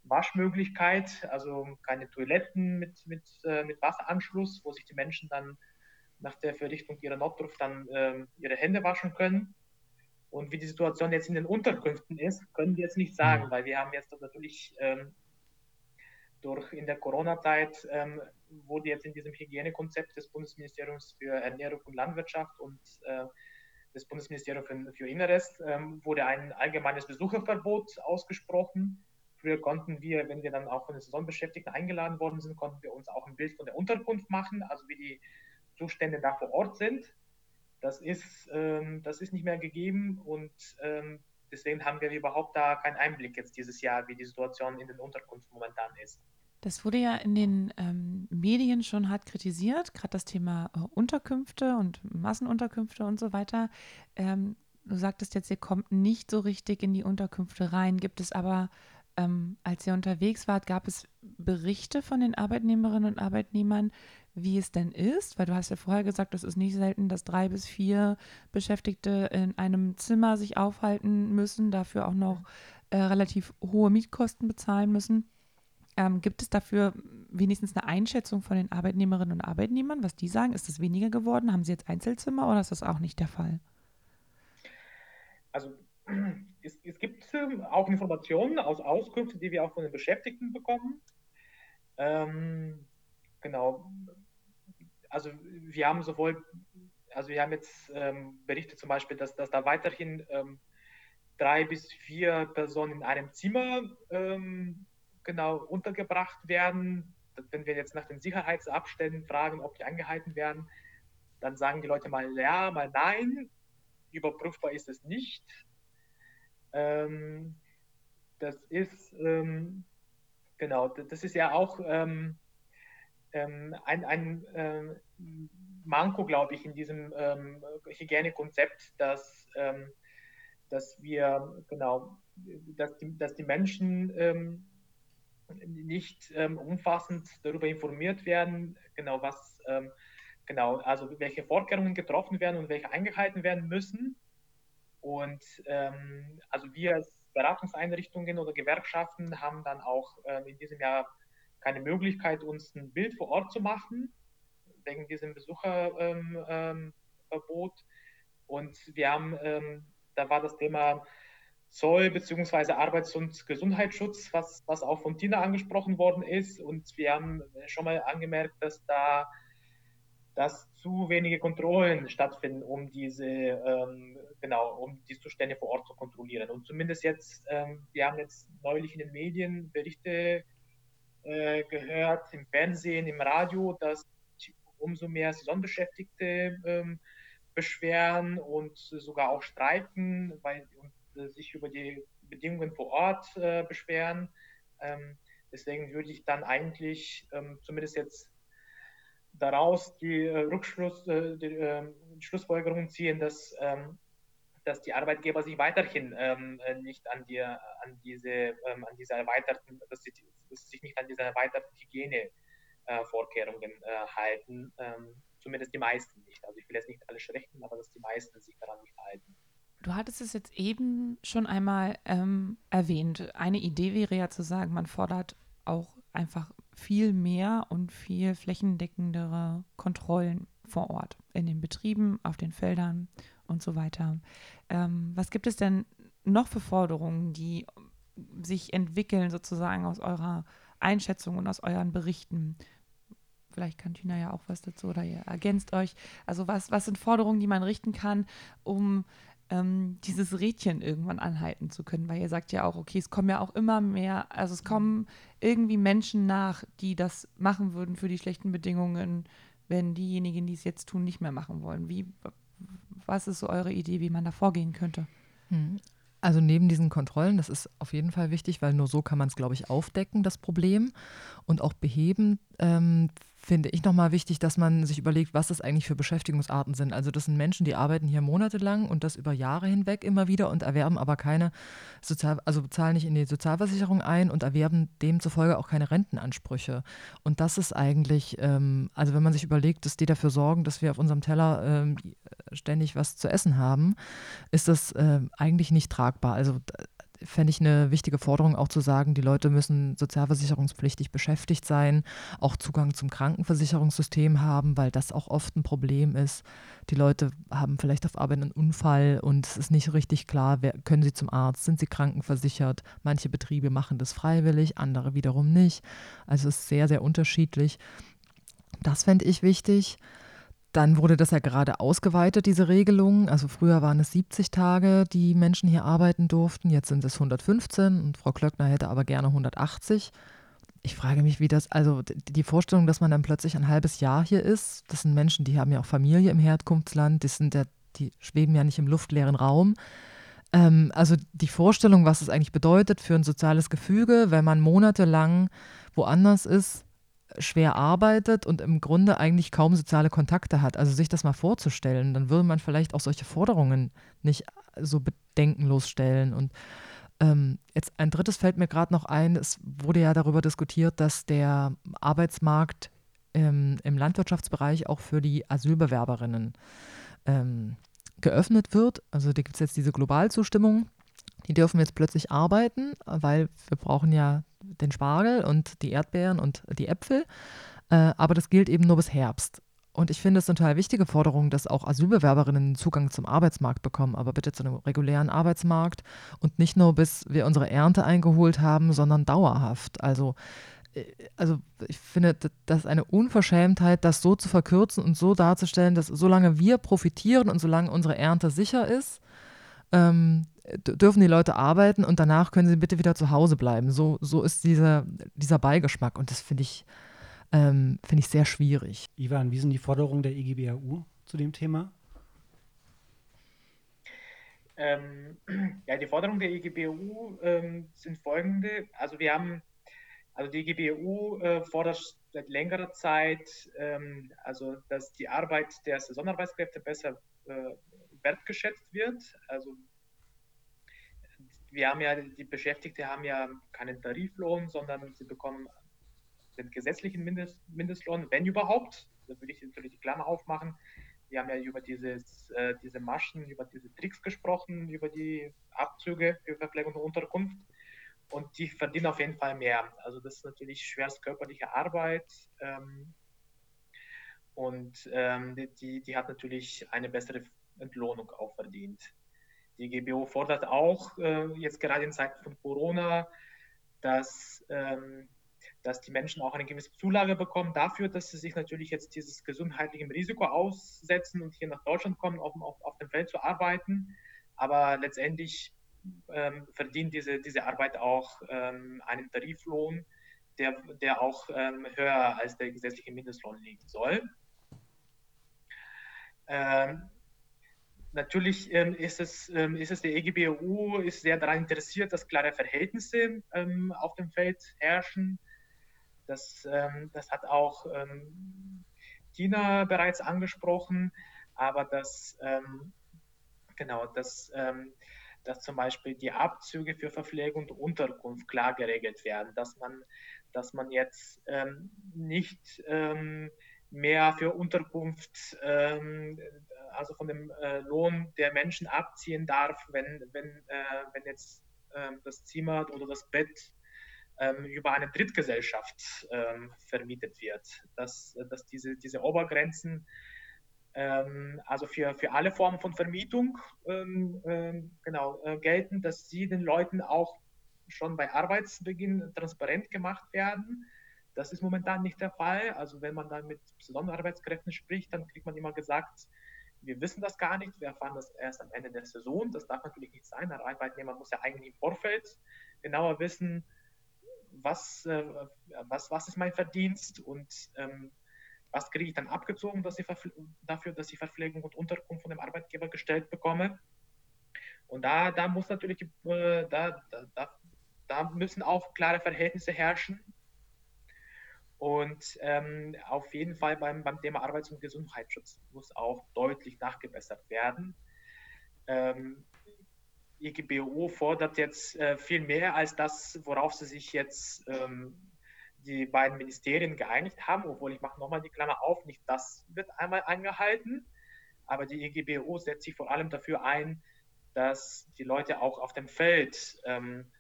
Waschmöglichkeit, also keine Toiletten mit, mit, äh, mit Wasseranschluss, wo sich die Menschen dann nach der Verrichtung ihrer Notdurft dann ähm, ihre Hände waschen können. Und wie die Situation jetzt in den Unterkünften ist, können wir jetzt nicht sagen, mhm. weil wir haben jetzt natürlich ähm, durch in der Corona-Zeit ähm, wurde jetzt in diesem Hygienekonzept des Bundesministeriums für Ernährung und Landwirtschaft und äh, des Bundesministeriums für, für Inneres ähm, wurde ein allgemeines Besucherverbot ausgesprochen. Früher konnten wir, wenn wir dann auch von den Saisonbeschäftigten eingeladen worden sind, konnten wir uns auch ein Bild von der Unterkunft machen, also wie die Zustände da vor Ort sind. Das ist, ähm, das ist nicht mehr gegeben und ähm, deswegen haben wir überhaupt da keinen Einblick jetzt dieses Jahr, wie die Situation in den Unterkunften momentan ist. Das wurde ja in den ähm, Medien schon hart kritisiert, gerade das Thema äh, Unterkünfte und Massenunterkünfte und so weiter. Ähm, du sagtest jetzt, ihr kommt nicht so richtig in die Unterkünfte rein. Gibt es aber, ähm, als ihr unterwegs wart, gab es Berichte von den Arbeitnehmerinnen und Arbeitnehmern, wie es denn ist, weil du hast ja vorher gesagt, es ist nicht selten, dass drei bis vier Beschäftigte in einem Zimmer sich aufhalten müssen, dafür auch noch äh, relativ hohe Mietkosten bezahlen müssen. Ähm, gibt es dafür wenigstens eine Einschätzung von den Arbeitnehmerinnen und Arbeitnehmern, was die sagen? Ist es weniger geworden? Haben sie jetzt Einzelzimmer oder ist das auch nicht der Fall? Also es, es gibt auch Informationen aus Auskünften, die wir auch von den Beschäftigten bekommen Ähm, genau. Also wir haben sowohl, also wir haben jetzt ähm, berichtet zum Beispiel, dass, dass da weiterhin ähm, drei bis vier Personen in einem Zimmer ähm, genau untergebracht werden. Wenn wir jetzt nach den Sicherheitsabständen fragen, ob die eingehalten werden, dann sagen die Leute mal ja, mal nein. Überprüfbar ist es nicht. Ähm, das ist ähm, genau, das ist ja auch ähm, ähm ein, ein ähm, Manko, glaube ich, in diesem ähm, Hygienekonzept, dass, dass wir genau, dass die, dass die Menschen nicht umfassend darüber informiert werden, genau was genau, also welche Vorkehrungen getroffen werden und welche eingehalten werden müssen. Und ähm, also wir als Beratungseinrichtungen oder Gewerkschaften haben dann auch ähm, in diesem Jahr keine Möglichkeit, uns ein Bild vor Ort zu machen, wegen diesem Besucherverbot. Ähm, ähm und wir haben, ähm, da war das Thema Zoll bzw. Arbeits- und Gesundheitsschutz, was, was auch von Tina angesprochen worden ist. Und wir haben schon mal angemerkt, dass da dass zu wenige Kontrollen stattfinden, um diese, ähm, genau, um die Zustände vor Ort zu kontrollieren. Und zumindest jetzt, ähm, wir haben jetzt neulich in den Medien Berichte äh, gehört, im Fernsehen, im Radio, dass umso mehr Saisonbeschäftigte ähm, beschweren und sogar auch streiken, weil und, äh, sich über die Bedingungen vor Ort äh, beschweren. Ähm, deswegen würde ich dann eigentlich ähm, zumindest jetzt daraus die äh, Rückschluss, äh, die, äh, Schlussfolgerung ziehen, dass, ähm, dass die Arbeitgeber sich weiterhin ähm, äh, nicht an, die, an, diese, ähm, an diese erweiterten, dass sie, dass sich nicht an diese erweiterten Hygienevorkehrungen halten. Ähm, zumindest die meisten nicht. Also ich will jetzt nicht alle schlechten, aber dass die meisten sich daran nicht halten. Du hattest es jetzt eben schon einmal ähm, erwähnt. Eine Idee wäre ja zu sagen, man fordert auch einfach viel mehr und viel flächendeckendere Kontrollen vor Ort, in den Betrieben, auf den Feldern und so weiter. Ähm, was gibt es denn noch für Forderungen, die sich entwickeln sozusagen aus eurer Einschätzung und aus euren Berichten? Vielleicht kann Tina ja auch was dazu oder ihr ergänzt euch. Also was, was sind Forderungen, die man richten kann, um ähm, dieses Rädchen irgendwann anhalten zu können, weil ihr sagt ja auch, okay, es kommen ja auch immer mehr, also es kommen irgendwie Menschen nach, die das machen würden für die schlechten Bedingungen, wenn diejenigen, die es jetzt tun, nicht mehr machen wollen. Wie, was ist so eure Idee, wie man da vorgehen könnte? Hm. Also neben diesen Kontrollen, das ist auf jeden Fall wichtig, weil nur so kann man es, glaube ich, aufdecken, das Problem und auch beheben. Ähm, finde ich nochmal wichtig, dass man sich überlegt, was das eigentlich für Beschäftigungsarten sind. Also das sind Menschen, die arbeiten hier monatelang und das über Jahre hinweg immer wieder und erwerben aber keine Sozial, also bezahlen nicht in die Sozialversicherung ein und erwerben demzufolge auch keine Rentenansprüche. Und das ist eigentlich, ähm, also wenn man sich überlegt, dass die dafür sorgen, dass wir auf unserem Teller ähm, ständig was zu essen haben, ist das äh, eigentlich nicht tragbar. Also fände ich eine wichtige Forderung auch zu sagen, die Leute müssen sozialversicherungspflichtig beschäftigt sein, auch Zugang zum Krankenversicherungssystem haben, weil das auch oft ein Problem ist. Die Leute haben vielleicht auf Arbeit einen Unfall und es ist nicht richtig klar, wer, können sie zum Arzt, sind sie krankenversichert. Manche Betriebe machen das freiwillig, andere wiederum nicht. Also es ist sehr, sehr unterschiedlich. Das fände ich wichtig. Dann wurde das ja gerade ausgeweitet, diese Regelung. Also früher waren es 70 Tage, die Menschen hier arbeiten durften. Jetzt sind es 115 und Frau Klöckner hätte aber gerne 180. Ich frage mich, wie das, also die Vorstellung, dass man dann plötzlich ein halbes Jahr hier ist, das sind Menschen, die haben ja auch Familie im Herkunftsland, die, sind ja, die schweben ja nicht im luftleeren Raum. Ähm, also die Vorstellung, was es eigentlich bedeutet für ein soziales Gefüge, wenn man monatelang woanders ist, schwer arbeitet und im Grunde eigentlich kaum soziale Kontakte hat. Also sich das mal vorzustellen, dann würde man vielleicht auch solche Forderungen nicht so bedenkenlos stellen. Und ähm, jetzt ein drittes fällt mir gerade noch ein, es wurde ja darüber diskutiert, dass der Arbeitsmarkt ähm, im Landwirtschaftsbereich auch für die Asylbewerberinnen ähm, geöffnet wird. Also da gibt es jetzt diese Globalzustimmung. Die dürfen jetzt plötzlich arbeiten, weil wir brauchen ja den Spargel und die Erdbeeren und die Äpfel. Äh, aber das gilt eben nur bis Herbst. Und ich finde es eine total wichtige Forderung, dass auch Asylbewerberinnen Zugang zum Arbeitsmarkt bekommen, aber bitte zu einem regulären Arbeitsmarkt und nicht nur bis wir unsere Ernte eingeholt haben, sondern dauerhaft. Also also ich finde, das eine Unverschämtheit, das so zu verkürzen und so darzustellen, dass solange wir profitieren und solange unsere Ernte sicher ist, ähm, dürfen die Leute arbeiten und danach können sie bitte wieder zu Hause bleiben. So, so ist dieser, dieser Beigeschmack und das finde ich, ähm, find ich sehr schwierig. Ivan, wie sind die Forderungen der EGBAU zu dem Thema? Ähm, ja, die Forderungen der EGBU ähm, sind folgende. Also wir haben, also die EGBU äh, fordert seit längerer Zeit, ähm, also dass die Arbeit der Saisonarbeitskräfte besser äh, wertgeschätzt wird. Also wir haben ja, die Beschäftigten haben ja keinen Tariflohn, sondern sie bekommen den gesetzlichen Mindest, Mindestlohn, wenn überhaupt. Da würde ich natürlich die Klammer aufmachen. Wir haben ja über dieses, äh, diese Maschen, über diese Tricks gesprochen, über die Abzüge für Verpflegung und Unterkunft. Und die verdienen auf jeden Fall mehr. Also das ist natürlich schwerst körperliche Arbeit. Ähm, und ähm, die, die hat natürlich eine bessere Entlohnung auch verdient. Die GBO fordert auch äh, jetzt gerade in Zeiten von Corona, dass ähm, dass die Menschen auch eine gewisse Zulage bekommen dafür, dass sie sich natürlich jetzt dieses gesundheitlichen Risiko aussetzen und hier nach Deutschland kommen, auf, auf, auf dem Feld zu arbeiten. Aber letztendlich ähm, verdient diese, diese Arbeit auch ähm, einen Tariflohn, der, der auch ähm, höher als der gesetzliche Mindestlohn liegen soll. Ähm, natürlich ähm, ist, es, ähm, ist es der EGBU ist sehr daran interessiert, dass klare Verhältnisse ähm, auf dem Feld herrschen. Das, ähm, das hat auch ähm, Tina bereits angesprochen, aber dass, ähm, genau, dass, ähm, dass zum Beispiel die Abzüge für Verpflegung und Unterkunft klar geregelt werden, dass man, dass man jetzt ähm, nicht ähm, mehr für Unterkunft, also von dem äh, Lohn der Menschen abziehen darf, wenn, wenn, äh, wenn jetzt äh, das Zimmer oder das Bett ähm, über eine Drittgesellschaft ähm, vermietet wird. Dass, dass diese, diese Obergrenzen ähm, also für, für alle Formen von Vermietung ähm, ähm, genau, äh, gelten, dass sie den Leuten auch schon bei Arbeitsbeginn transparent gemacht werden. Das ist momentan nicht der Fall. Also wenn man dann mit Saisonarbeitskräften spricht, dann kriegt man immer gesagt, wir wissen das gar nicht, wir erfahren das erst am Ende der Saison. Das darf natürlich nicht sein. Der Arbeitnehmer muss ja eigentlich im Vorfeld genauer wissen, was, äh, was, was ist mein Verdienst und ähm, was kriege ich dann abgezogen dass ich dafür, dass ich Verpflegung und Unterkunft von dem Arbeitgeber gestellt bekomme. Und da, da muss natürlich, äh, da, da, da müssen auch klare Verhältnisse herrschen. Und ähm, auf jeden Fall beim, beim Thema Arbeits- und Gesundheitsschutz muss auch deutlich nachgebessert werden. Ähm, IGBO fordert jetzt äh, viel mehr als das, worauf sie sich jetzt ähm, die beiden Ministerien geeinigt haben, obwohl ich mache nochmal die Klammer auf, nicht das wird einmal eingehalten, aber die IGBO setzt sich vor allem dafür ein, dass die Leute auch auf dem Feld ähm,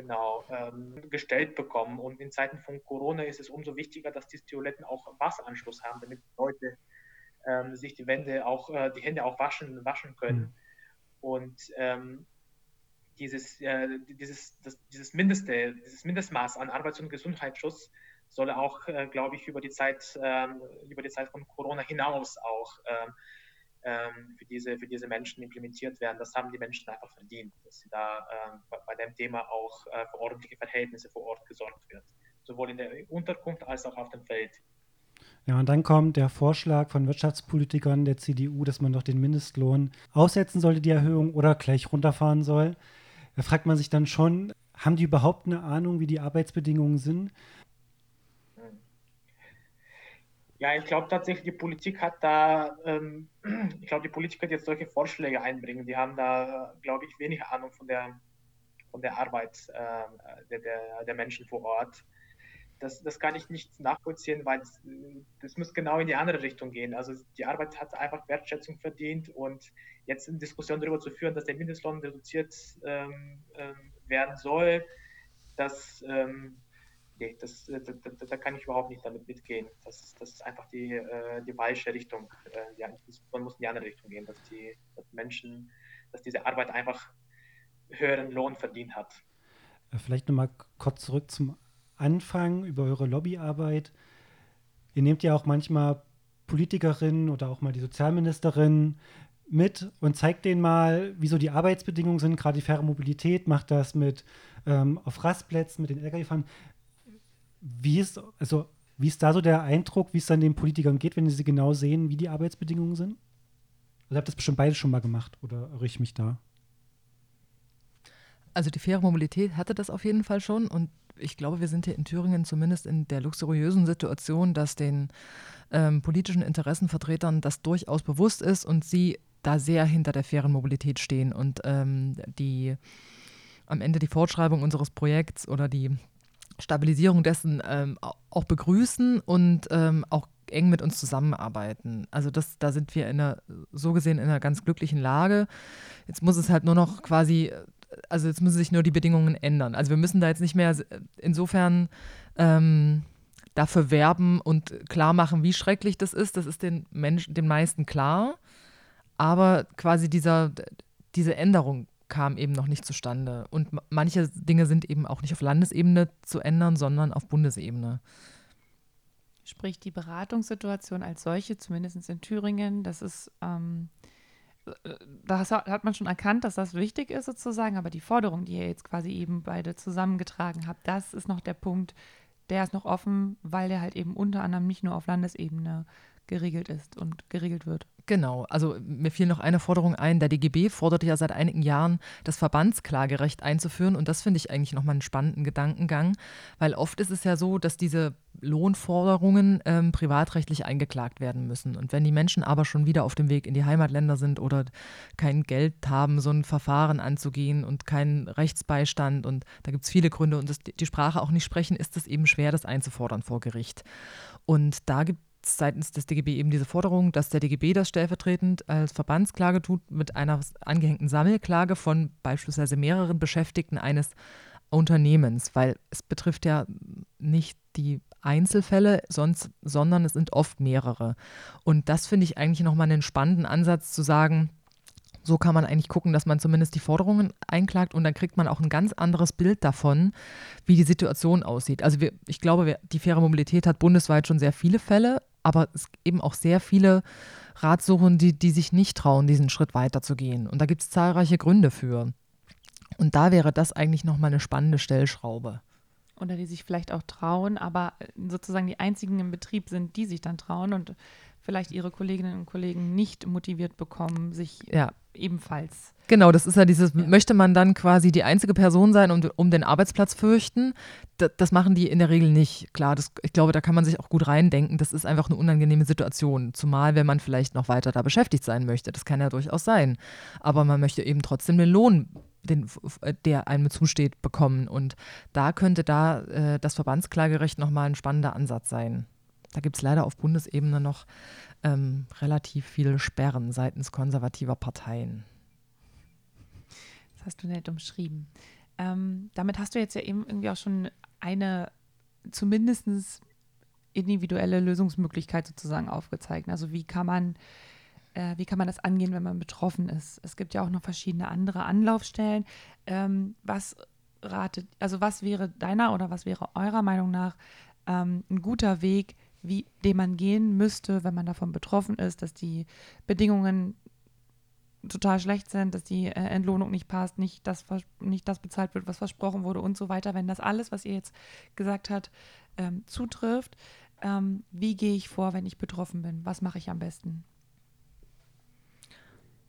genau ähm, gestellt bekommen. Und in Zeiten von Corona ist es umso wichtiger, dass die Toiletten auch Wasseranschluss haben, damit die Leute ähm, sich die Wände auch, äh, die Hände auch waschen, waschen können. Mhm. Und ähm, dieses, äh, dieses, das, dieses, Mindeste, dieses Mindestmaß an Arbeits- und Gesundheitsschutz soll auch, äh, glaube ich, über die Zeit, ähm, über die Zeit von Corona hinaus auch ähm, für, diese, für diese Menschen implementiert werden. Das haben die Menschen einfach verdient, dass sie da ähm, bei dem Thema auch äh, für ordentliche Verhältnisse vor Ort gesorgt wird, sowohl in der Unterkunft als auch auf dem Feld. Ja, und dann kommt der Vorschlag von Wirtschaftspolitikern der CDU, dass man doch den Mindestlohn aussetzen sollte, die Erhöhung, oder gleich runterfahren soll. Da fragt man sich dann schon, haben die überhaupt eine Ahnung, wie die Arbeitsbedingungen sind? Ja, ich glaube tatsächlich, die Politik hat da, ähm, ich glaube, die Politik hat jetzt solche Vorschläge einbringen. Die haben da, glaube ich, wenig Ahnung von der, von der Arbeit äh, der, der, der Menschen vor Ort das, das kann ich nicht nachvollziehen, weil das, das muss genau in die andere Richtung gehen. Also die Arbeit hat einfach Wertschätzung verdient und jetzt eine Diskussion darüber zu führen, dass der Mindestlohn reduziert ähm, ähm, werden soll, das, ähm, nee, das, da, da, da, kann ich überhaupt nicht damit mitgehen. Das, das ist einfach die, äh, die falsche Richtung. Äh, die Diskussion muss in die andere Richtung gehen, dass die dass Menschen, dass diese Arbeit einfach höheren Lohn verdient hat. Vielleicht nochmal kurz zurück zum anfangen über eure Lobbyarbeit. Ihr nehmt ja auch manchmal Politikerinnen oder auch mal die Sozialministerin mit und zeigt denen mal, wieso die Arbeitsbedingungen sind, gerade die faire Mobilität, macht das mit ähm, auf Rastplätzen, mit den Lkw-Fahren. Wie ist, also, wie ist da so der Eindruck, wie es dann den Politikern geht, wenn sie genau sehen, wie die Arbeitsbedingungen sind? Also habt das bestimmt beide schon mal gemacht oder irre ich mich da? Also die faire Mobilität hatte das auf jeden Fall schon und ich glaube, wir sind hier in Thüringen zumindest in der luxuriösen Situation, dass den ähm, politischen Interessenvertretern das durchaus bewusst ist und sie da sehr hinter der fairen Mobilität stehen und ähm, die am Ende die Fortschreibung unseres Projekts oder die Stabilisierung dessen ähm, auch begrüßen und ähm, auch eng mit uns zusammenarbeiten. Also das, da sind wir in einer, so gesehen in einer ganz glücklichen Lage. Jetzt muss es halt nur noch quasi, also jetzt müssen sich nur die Bedingungen ändern. Also wir müssen da jetzt nicht mehr insofern ähm, dafür werben und klar machen, wie schrecklich das ist. Das ist den Menschen, den meisten klar. Aber quasi dieser, diese Änderung kam eben noch nicht zustande. Und manche Dinge sind eben auch nicht auf Landesebene zu ändern, sondern auf Bundesebene. Sprich, die Beratungssituation als solche, zumindest in Thüringen, das ist, ähm, äh, da hat man schon erkannt, dass das wichtig ist sozusagen, aber die Forderung, die ihr jetzt quasi eben beide zusammengetragen habt, das ist noch der Punkt, der ist noch offen, weil der halt eben unter anderem nicht nur auf Landesebene geregelt ist und geregelt wird. Genau, also mir fiel noch eine Forderung ein. Der DGB forderte ja seit einigen Jahren, das Verbandsklagerecht einzuführen. Und das finde ich eigentlich nochmal einen spannenden Gedankengang, weil oft ist es ja so, dass diese Lohnforderungen ähm, privatrechtlich eingeklagt werden müssen. Und wenn die Menschen aber schon wieder auf dem Weg in die Heimatländer sind oder kein Geld haben, so ein Verfahren anzugehen und keinen Rechtsbeistand und da gibt es viele Gründe und das, die Sprache auch nicht sprechen, ist es eben schwer, das einzufordern vor Gericht. Und da gibt seitens des DGB eben diese Forderung, dass der DGB das stellvertretend als Verbandsklage tut mit einer angehängten Sammelklage von beispielsweise mehreren Beschäftigten eines Unternehmens, weil es betrifft ja nicht die Einzelfälle, sonst, sondern es sind oft mehrere. Und das finde ich eigentlich nochmal einen spannenden Ansatz zu sagen, so kann man eigentlich gucken, dass man zumindest die Forderungen einklagt und dann kriegt man auch ein ganz anderes Bild davon, wie die Situation aussieht. Also wir, ich glaube, wir, die faire Mobilität hat bundesweit schon sehr viele Fälle, aber es eben auch sehr viele Ratsuchenden, die, die sich nicht trauen, diesen Schritt weiterzugehen. Und da gibt es zahlreiche Gründe für. Und da wäre das eigentlich nochmal eine spannende Stellschraube. Oder die sich vielleicht auch trauen, aber sozusagen die einzigen im Betrieb sind, die sich dann trauen und vielleicht ihre Kolleginnen und Kollegen nicht motiviert bekommen, sich ja. ebenfalls. Genau, das ist ja dieses, ja. möchte man dann quasi die einzige Person sein und um den Arbeitsplatz fürchten? Das, das machen die in der Regel nicht. Klar, das, ich glaube, da kann man sich auch gut reindenken. Das ist einfach eine unangenehme Situation. Zumal, wenn man vielleicht noch weiter da beschäftigt sein möchte. Das kann ja durchaus sein. Aber man möchte eben trotzdem den Lohn den, der einem zusteht, bekommen. Und da könnte da äh, das Verbandsklagerecht nochmal ein spannender Ansatz sein. Da gibt es leider auf Bundesebene noch ähm, relativ viele Sperren seitens konservativer Parteien. Das hast du nett umschrieben. Ähm, damit hast du jetzt ja eben irgendwie auch schon eine zumindest individuelle Lösungsmöglichkeit sozusagen aufgezeigt. Also wie kann man, äh, wie kann man das angehen, wenn man betroffen ist? Es gibt ja auch noch verschiedene andere Anlaufstellen. Ähm, was ratet, also was wäre deiner oder was wäre eurer Meinung nach ähm, ein guter Weg, wie, den man gehen müsste, wenn man davon betroffen ist, dass die Bedingungen total schlecht sind, dass die äh, Entlohnung nicht passt, nicht das, nicht das bezahlt wird, was versprochen wurde und so weiter. Wenn das alles, was ihr jetzt gesagt habt, ähm, zutrifft, ähm, wie gehe ich vor, wenn ich betroffen bin? Was mache ich am besten?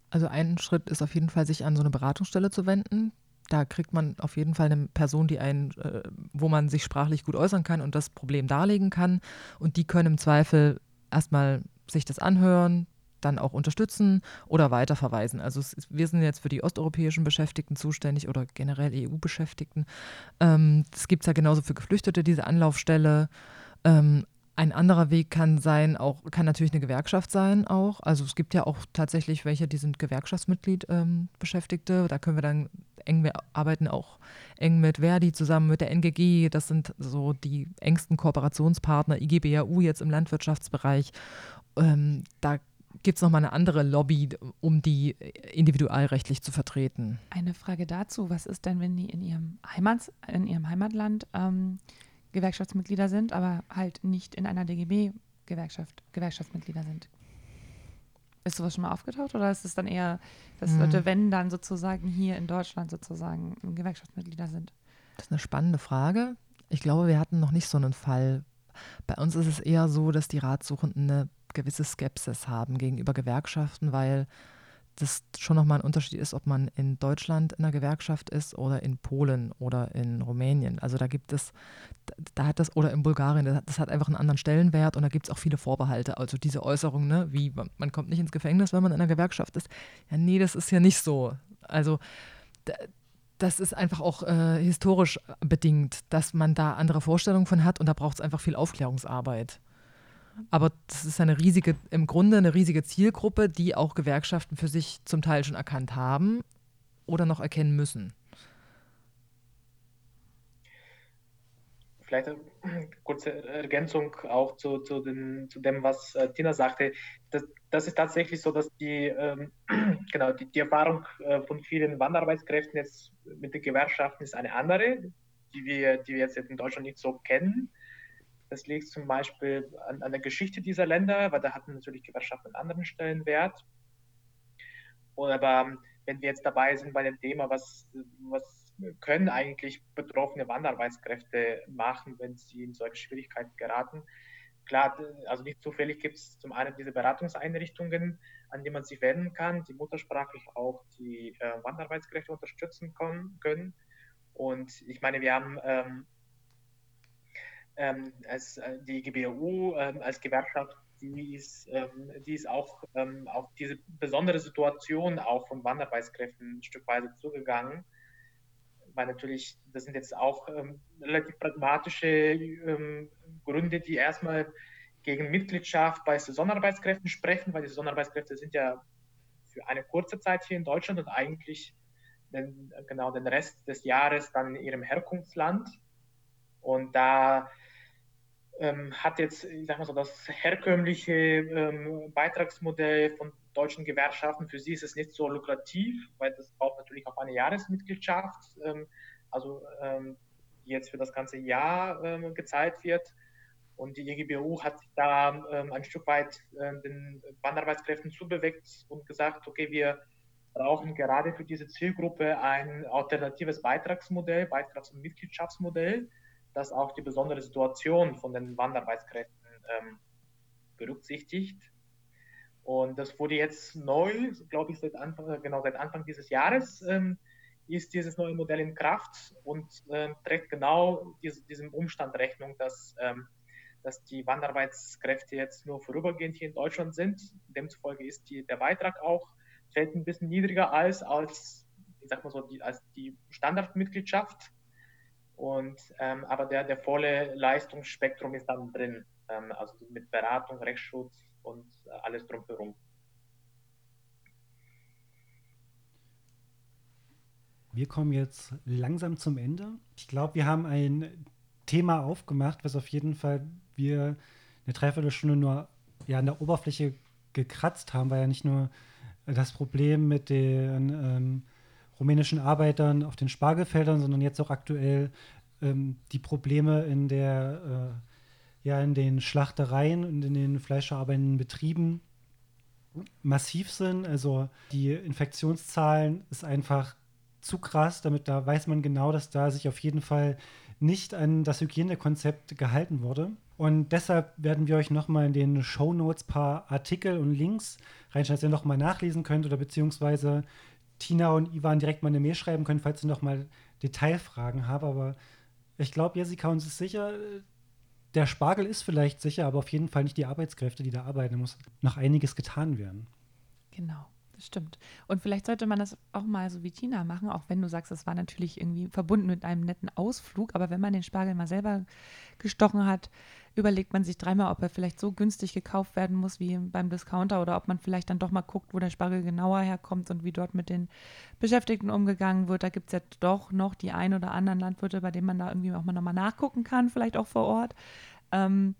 Also ein Schritt ist auf jeden Fall, sich an so eine Beratungsstelle zu wenden da kriegt man auf jeden Fall eine Person, die einen, äh, wo man sich sprachlich gut äußern kann und das Problem darlegen kann. Und die können im Zweifel erstmal sich das anhören, dann auch unterstützen oder weiterverweisen. Also ist, wir sind jetzt für die osteuropäischen Beschäftigten zuständig oder generell EU-Beschäftigten. Ähm, das gibt es ja genauso für Geflüchtete, diese Anlaufstelle. Ähm, ein anderer Weg kann sein, auch kann natürlich eine Gewerkschaft sein auch. Also es gibt ja auch tatsächlich welche, die sind Gewerkschaftsmitglied ähm, Beschäftigte. Da können wir dann eng, wir arbeiten auch eng mit Verdi zusammen, mit der NGG. Das sind so die engsten Kooperationspartner, IGBAU jetzt im Landwirtschaftsbereich. Ähm, da gibt es nochmal eine andere Lobby, um die individualrechtlich zu vertreten. Eine Frage dazu, was ist denn, wenn die in ihrem, Heimat, in ihrem Heimatland ähm, Gewerkschaftsmitglieder sind, aber halt nicht in einer DGB-Gewerkschaft Gewerkschaftsmitglieder sind. Ist sowas schon mal aufgetaucht oder ist es dann eher, dass. Leute, wenn dann sozusagen hier in Deutschland sozusagen Gewerkschaftsmitglieder sind? Das ist eine spannende Frage. Ich glaube, wir hatten noch nicht so einen Fall. Bei uns ist es eher so, dass die Ratsuchenden eine gewisse Skepsis haben gegenüber Gewerkschaften, weil das schon nochmal ein Unterschied ist, ob man in Deutschland in einer Gewerkschaft ist oder in Polen oder in Rumänien. Also da gibt es, da hat das, oder in Bulgarien, das hat einfach einen anderen Stellenwert und da gibt es auch viele Vorbehalte. Also diese Äußerung, ne, wie man kommt nicht ins Gefängnis, wenn man in einer Gewerkschaft ist. Ja, nee, das ist ja nicht so. Also das ist einfach auch äh, historisch bedingt, dass man da andere Vorstellungen von hat und da braucht es einfach viel Aufklärungsarbeit. Aber das ist eine riesige, im Grunde eine riesige Zielgruppe, die auch Gewerkschaften für sich zum Teil schon erkannt haben oder noch erkennen müssen. Vielleicht eine kurze Ergänzung auch zu, zu, den, zu dem, was äh, Tina sagte. Das, das, ist tatsächlich so, dass die, ähm, genau, die, die Erfahrung äh, von vielen Wanderarbeitskräften jetzt mit den Gewerkschaften ist eine andere, die wir, die wir jetzt in Deutschland nicht so kennen. Das liegt zum Beispiel an, an der Geschichte dieser Länder, weil da hatten natürlich Gewerkschaften einen anderen Stellenwert. Aber ähm, wenn wir jetzt dabei sind bei dem Thema, was, was können eigentlich betroffene Wanderarbeitskräfte machen, wenn sie in solche Schwierigkeiten geraten? Klar, also nicht zufällig gibt es zum einen diese Beratungseinrichtungen, an die man sich wenden kann, die muttersprachlich auch die äh, Wanderarbeitskräfte unterstützen können. Und ich meine, wir haben ähm, ähm, als äh, die GBU ähm, als Gewerkschaft, die ist, ähm, die ist auch ähm, auf diese besondere Situation auch von Wanderarbeitskräften ein Stück weit zugegangen. Weil natürlich, das sind jetzt auch ähm, relativ pragmatische ähm, Gründe, die erstmal gegen Mitgliedschaft bei Saisonarbeitskräften sprechen, weil die Saisonarbeitskräfte sind ja für eine kurze Zeit hier in Deutschland und eigentlich den, genau den Rest des Jahres dann in ihrem Herkunftsland. Und da ähm, hat jetzt, ich sag mal so, das herkömmliche ähm, Beitragsmodell von deutschen Gewerkschaften, für sie ist es nicht so lukrativ, weil das braucht natürlich auch eine Jahresmitgliedschaft, ähm, also ähm, die jetzt für das ganze Jahr ähm, gezahlt wird. Und die EGBU hat sich da ähm, ein Stück weit äh, den Wanderarbeitskräften zubewegt und gesagt, okay, wir brauchen gerade für diese Zielgruppe ein alternatives Beitragsmodell, Beitrags- und Mitgliedschaftsmodell dass auch die besondere Situation von den Wanderarbeitskräften ähm, berücksichtigt. Und das wurde jetzt neu, glaube ich, seit Anfang, genau seit Anfang dieses Jahres ähm, ist dieses neue Modell in Kraft und ähm, trägt genau dies, diesem Umstand Rechnung, dass, ähm, dass die Wanderarbeitskräfte jetzt nur vorübergehend hier in Deutschland sind. Demzufolge ist die, der Beitrag auch fällt ein bisschen niedriger als, als ich sag mal so, die, als die Standardmitgliedschaft. Und, ähm, aber der, der volle Leistungsspektrum ist dann drin, ähm, also mit Beratung, Rechtsschutz und äh, alles drumherum. Wir kommen jetzt langsam zum Ende. Ich glaube, wir haben ein Thema aufgemacht, was auf jeden Fall wir eine Dreiviertelstunde nur ja, an der Oberfläche gekratzt haben, weil ja nicht nur das Problem mit den ähm, rumänischen Arbeitern auf den Spargelfeldern, sondern jetzt auch aktuell ähm, die Probleme in der äh, ja in den Schlachtereien und in den fleischverarbeitenden Betrieben massiv sind. Also die Infektionszahlen ist einfach zu krass, damit da weiß man genau, dass da sich auf jeden Fall nicht an das Hygienekonzept gehalten wurde. Und deshalb werden wir euch nochmal in den Show Notes paar Artikel und Links reinschreiben, dass ihr nochmal nachlesen könnt oder beziehungsweise Tina und Ivan direkt mal eine Mail schreiben können, falls ihr nochmal Detailfragen habt. Aber ich glaube, Jessica, uns ist sicher, der Spargel ist vielleicht sicher, aber auf jeden Fall nicht die Arbeitskräfte, die da arbeiten. Da muss noch einiges getan werden. Genau. das Stimmt. Und vielleicht sollte man das auch mal so wie Tina machen, auch wenn du sagst, das war natürlich irgendwie verbunden mit einem netten Ausflug. Aber wenn man den Spargel mal selber gestochen hat, überlegt man sich dreimal, ob er vielleicht so günstig gekauft werden muss wie beim Discounter oder ob man vielleicht dann doch mal guckt, wo der Spargel genauer herkommt und wie dort mit den Beschäftigten umgegangen wird. Da gibt es ja doch noch die ein oder anderen Landwirte, bei denen man da irgendwie auch mal nochmal nachgucken kann, vielleicht auch vor Ort. Ähm,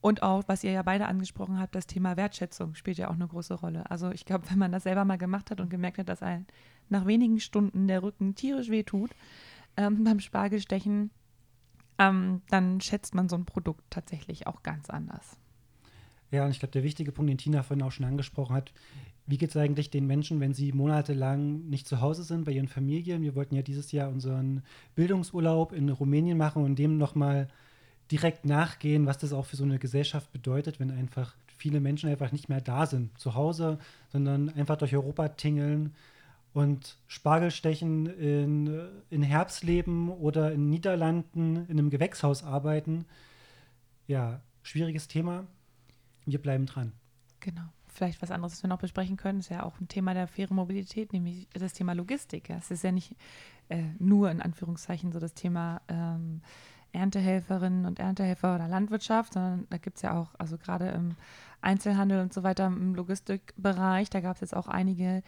und auch, was ihr ja beide angesprochen habt, das Thema Wertschätzung spielt ja auch eine große Rolle. Also ich glaube, wenn man das selber mal gemacht hat und gemerkt hat, dass einem nach wenigen Stunden der Rücken tierisch wehtut ähm, beim Spargelstechen, ähm, dann schätzt man so ein Produkt tatsächlich auch ganz anders. Ja, und ich glaube, der wichtige Punkt, den Tina vorhin auch schon angesprochen hat, wie geht es eigentlich den Menschen, wenn sie monatelang nicht zu Hause sind bei ihren Familien? Wir wollten ja dieses Jahr unseren Bildungsurlaub in Rumänien machen und dem nochmal direkt nachgehen, was das auch für so eine Gesellschaft bedeutet, wenn einfach viele Menschen einfach nicht mehr da sind zu Hause, sondern einfach durch Europa tingeln und Spargel stechen in, in Herbstleben oder in Niederlanden in einem Gewächshaus arbeiten. Ja, schwieriges Thema. Wir bleiben dran. Genau. Vielleicht was anderes, was wir noch besprechen können, ist ja auch ein Thema der fairen Mobilität, nämlich das Thema Logistik. Es ist ja nicht äh, nur in Anführungszeichen so das Thema ähm, Erntehelferinnen und Erntehelfer oder Landwirtschaft, sondern da gibt es ja auch, also gerade im Einzelhandel und so weiter, im Logistikbereich, da gab es jetzt auch einige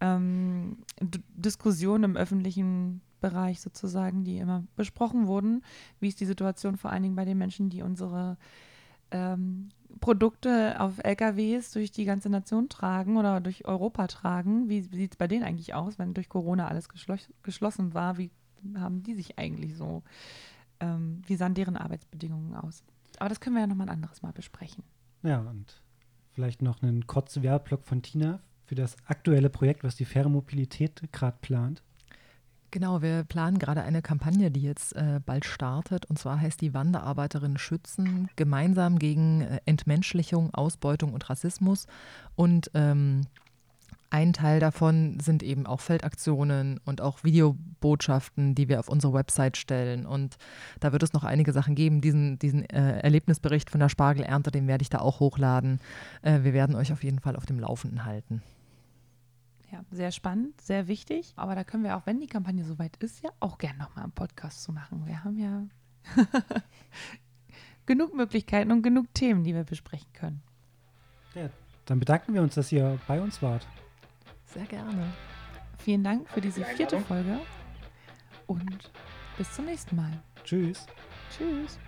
ähm, Diskussionen im öffentlichen Bereich sozusagen, die immer besprochen wurden. Wie ist die Situation vor allen Dingen bei den Menschen, die unsere ähm, Produkte auf LKWs durch die ganze Nation tragen oder durch Europa tragen? Wie, sieht es bei denen eigentlich aus, wenn durch Corona alles geschloss geschlossen war? Wie haben die sich eigentlich so, ähm, wie sahen deren Arbeitsbedingungen aus? Aber das können wir ja nochmal ein anderes Mal besprechen. Ja, und vielleicht noch einen kurzen Werbeblock von Tina für das aktuelle Projekt, was die faire Mobilität gerade plant. Genau, wir planen gerade eine Kampagne, die jetzt äh, bald startet. Und zwar heißt die Wanderarbeiterinnen schützen, gemeinsam gegen äh, Entmenschlichung, Ausbeutung und Rassismus. Und ähm, ein Teil davon sind eben auch Feldaktionen und auch Videobotschaften, die wir auf unsere Website stellen. Und da wird es noch einige Sachen geben. Diesen, diesen äh, Erlebnisbericht von der Spargelernte, den werde ich da auch hochladen. Äh, wir werden euch auf jeden Fall auf dem Laufenden halten. Ja, sehr spannend, sehr wichtig. Aber da können wir auch, wenn die Kampagne soweit ist, ja auch gerne nochmal einen Podcast zu machen. Wir haben ja genug Möglichkeiten und genug Themen, die wir besprechen können. Ja, dann bedanken wir uns, dass ihr bei uns wart. Sehr gerne. Vielen Dank für diese vierte Folge und bis zum nächsten Mal. Tschüss. Tschüss.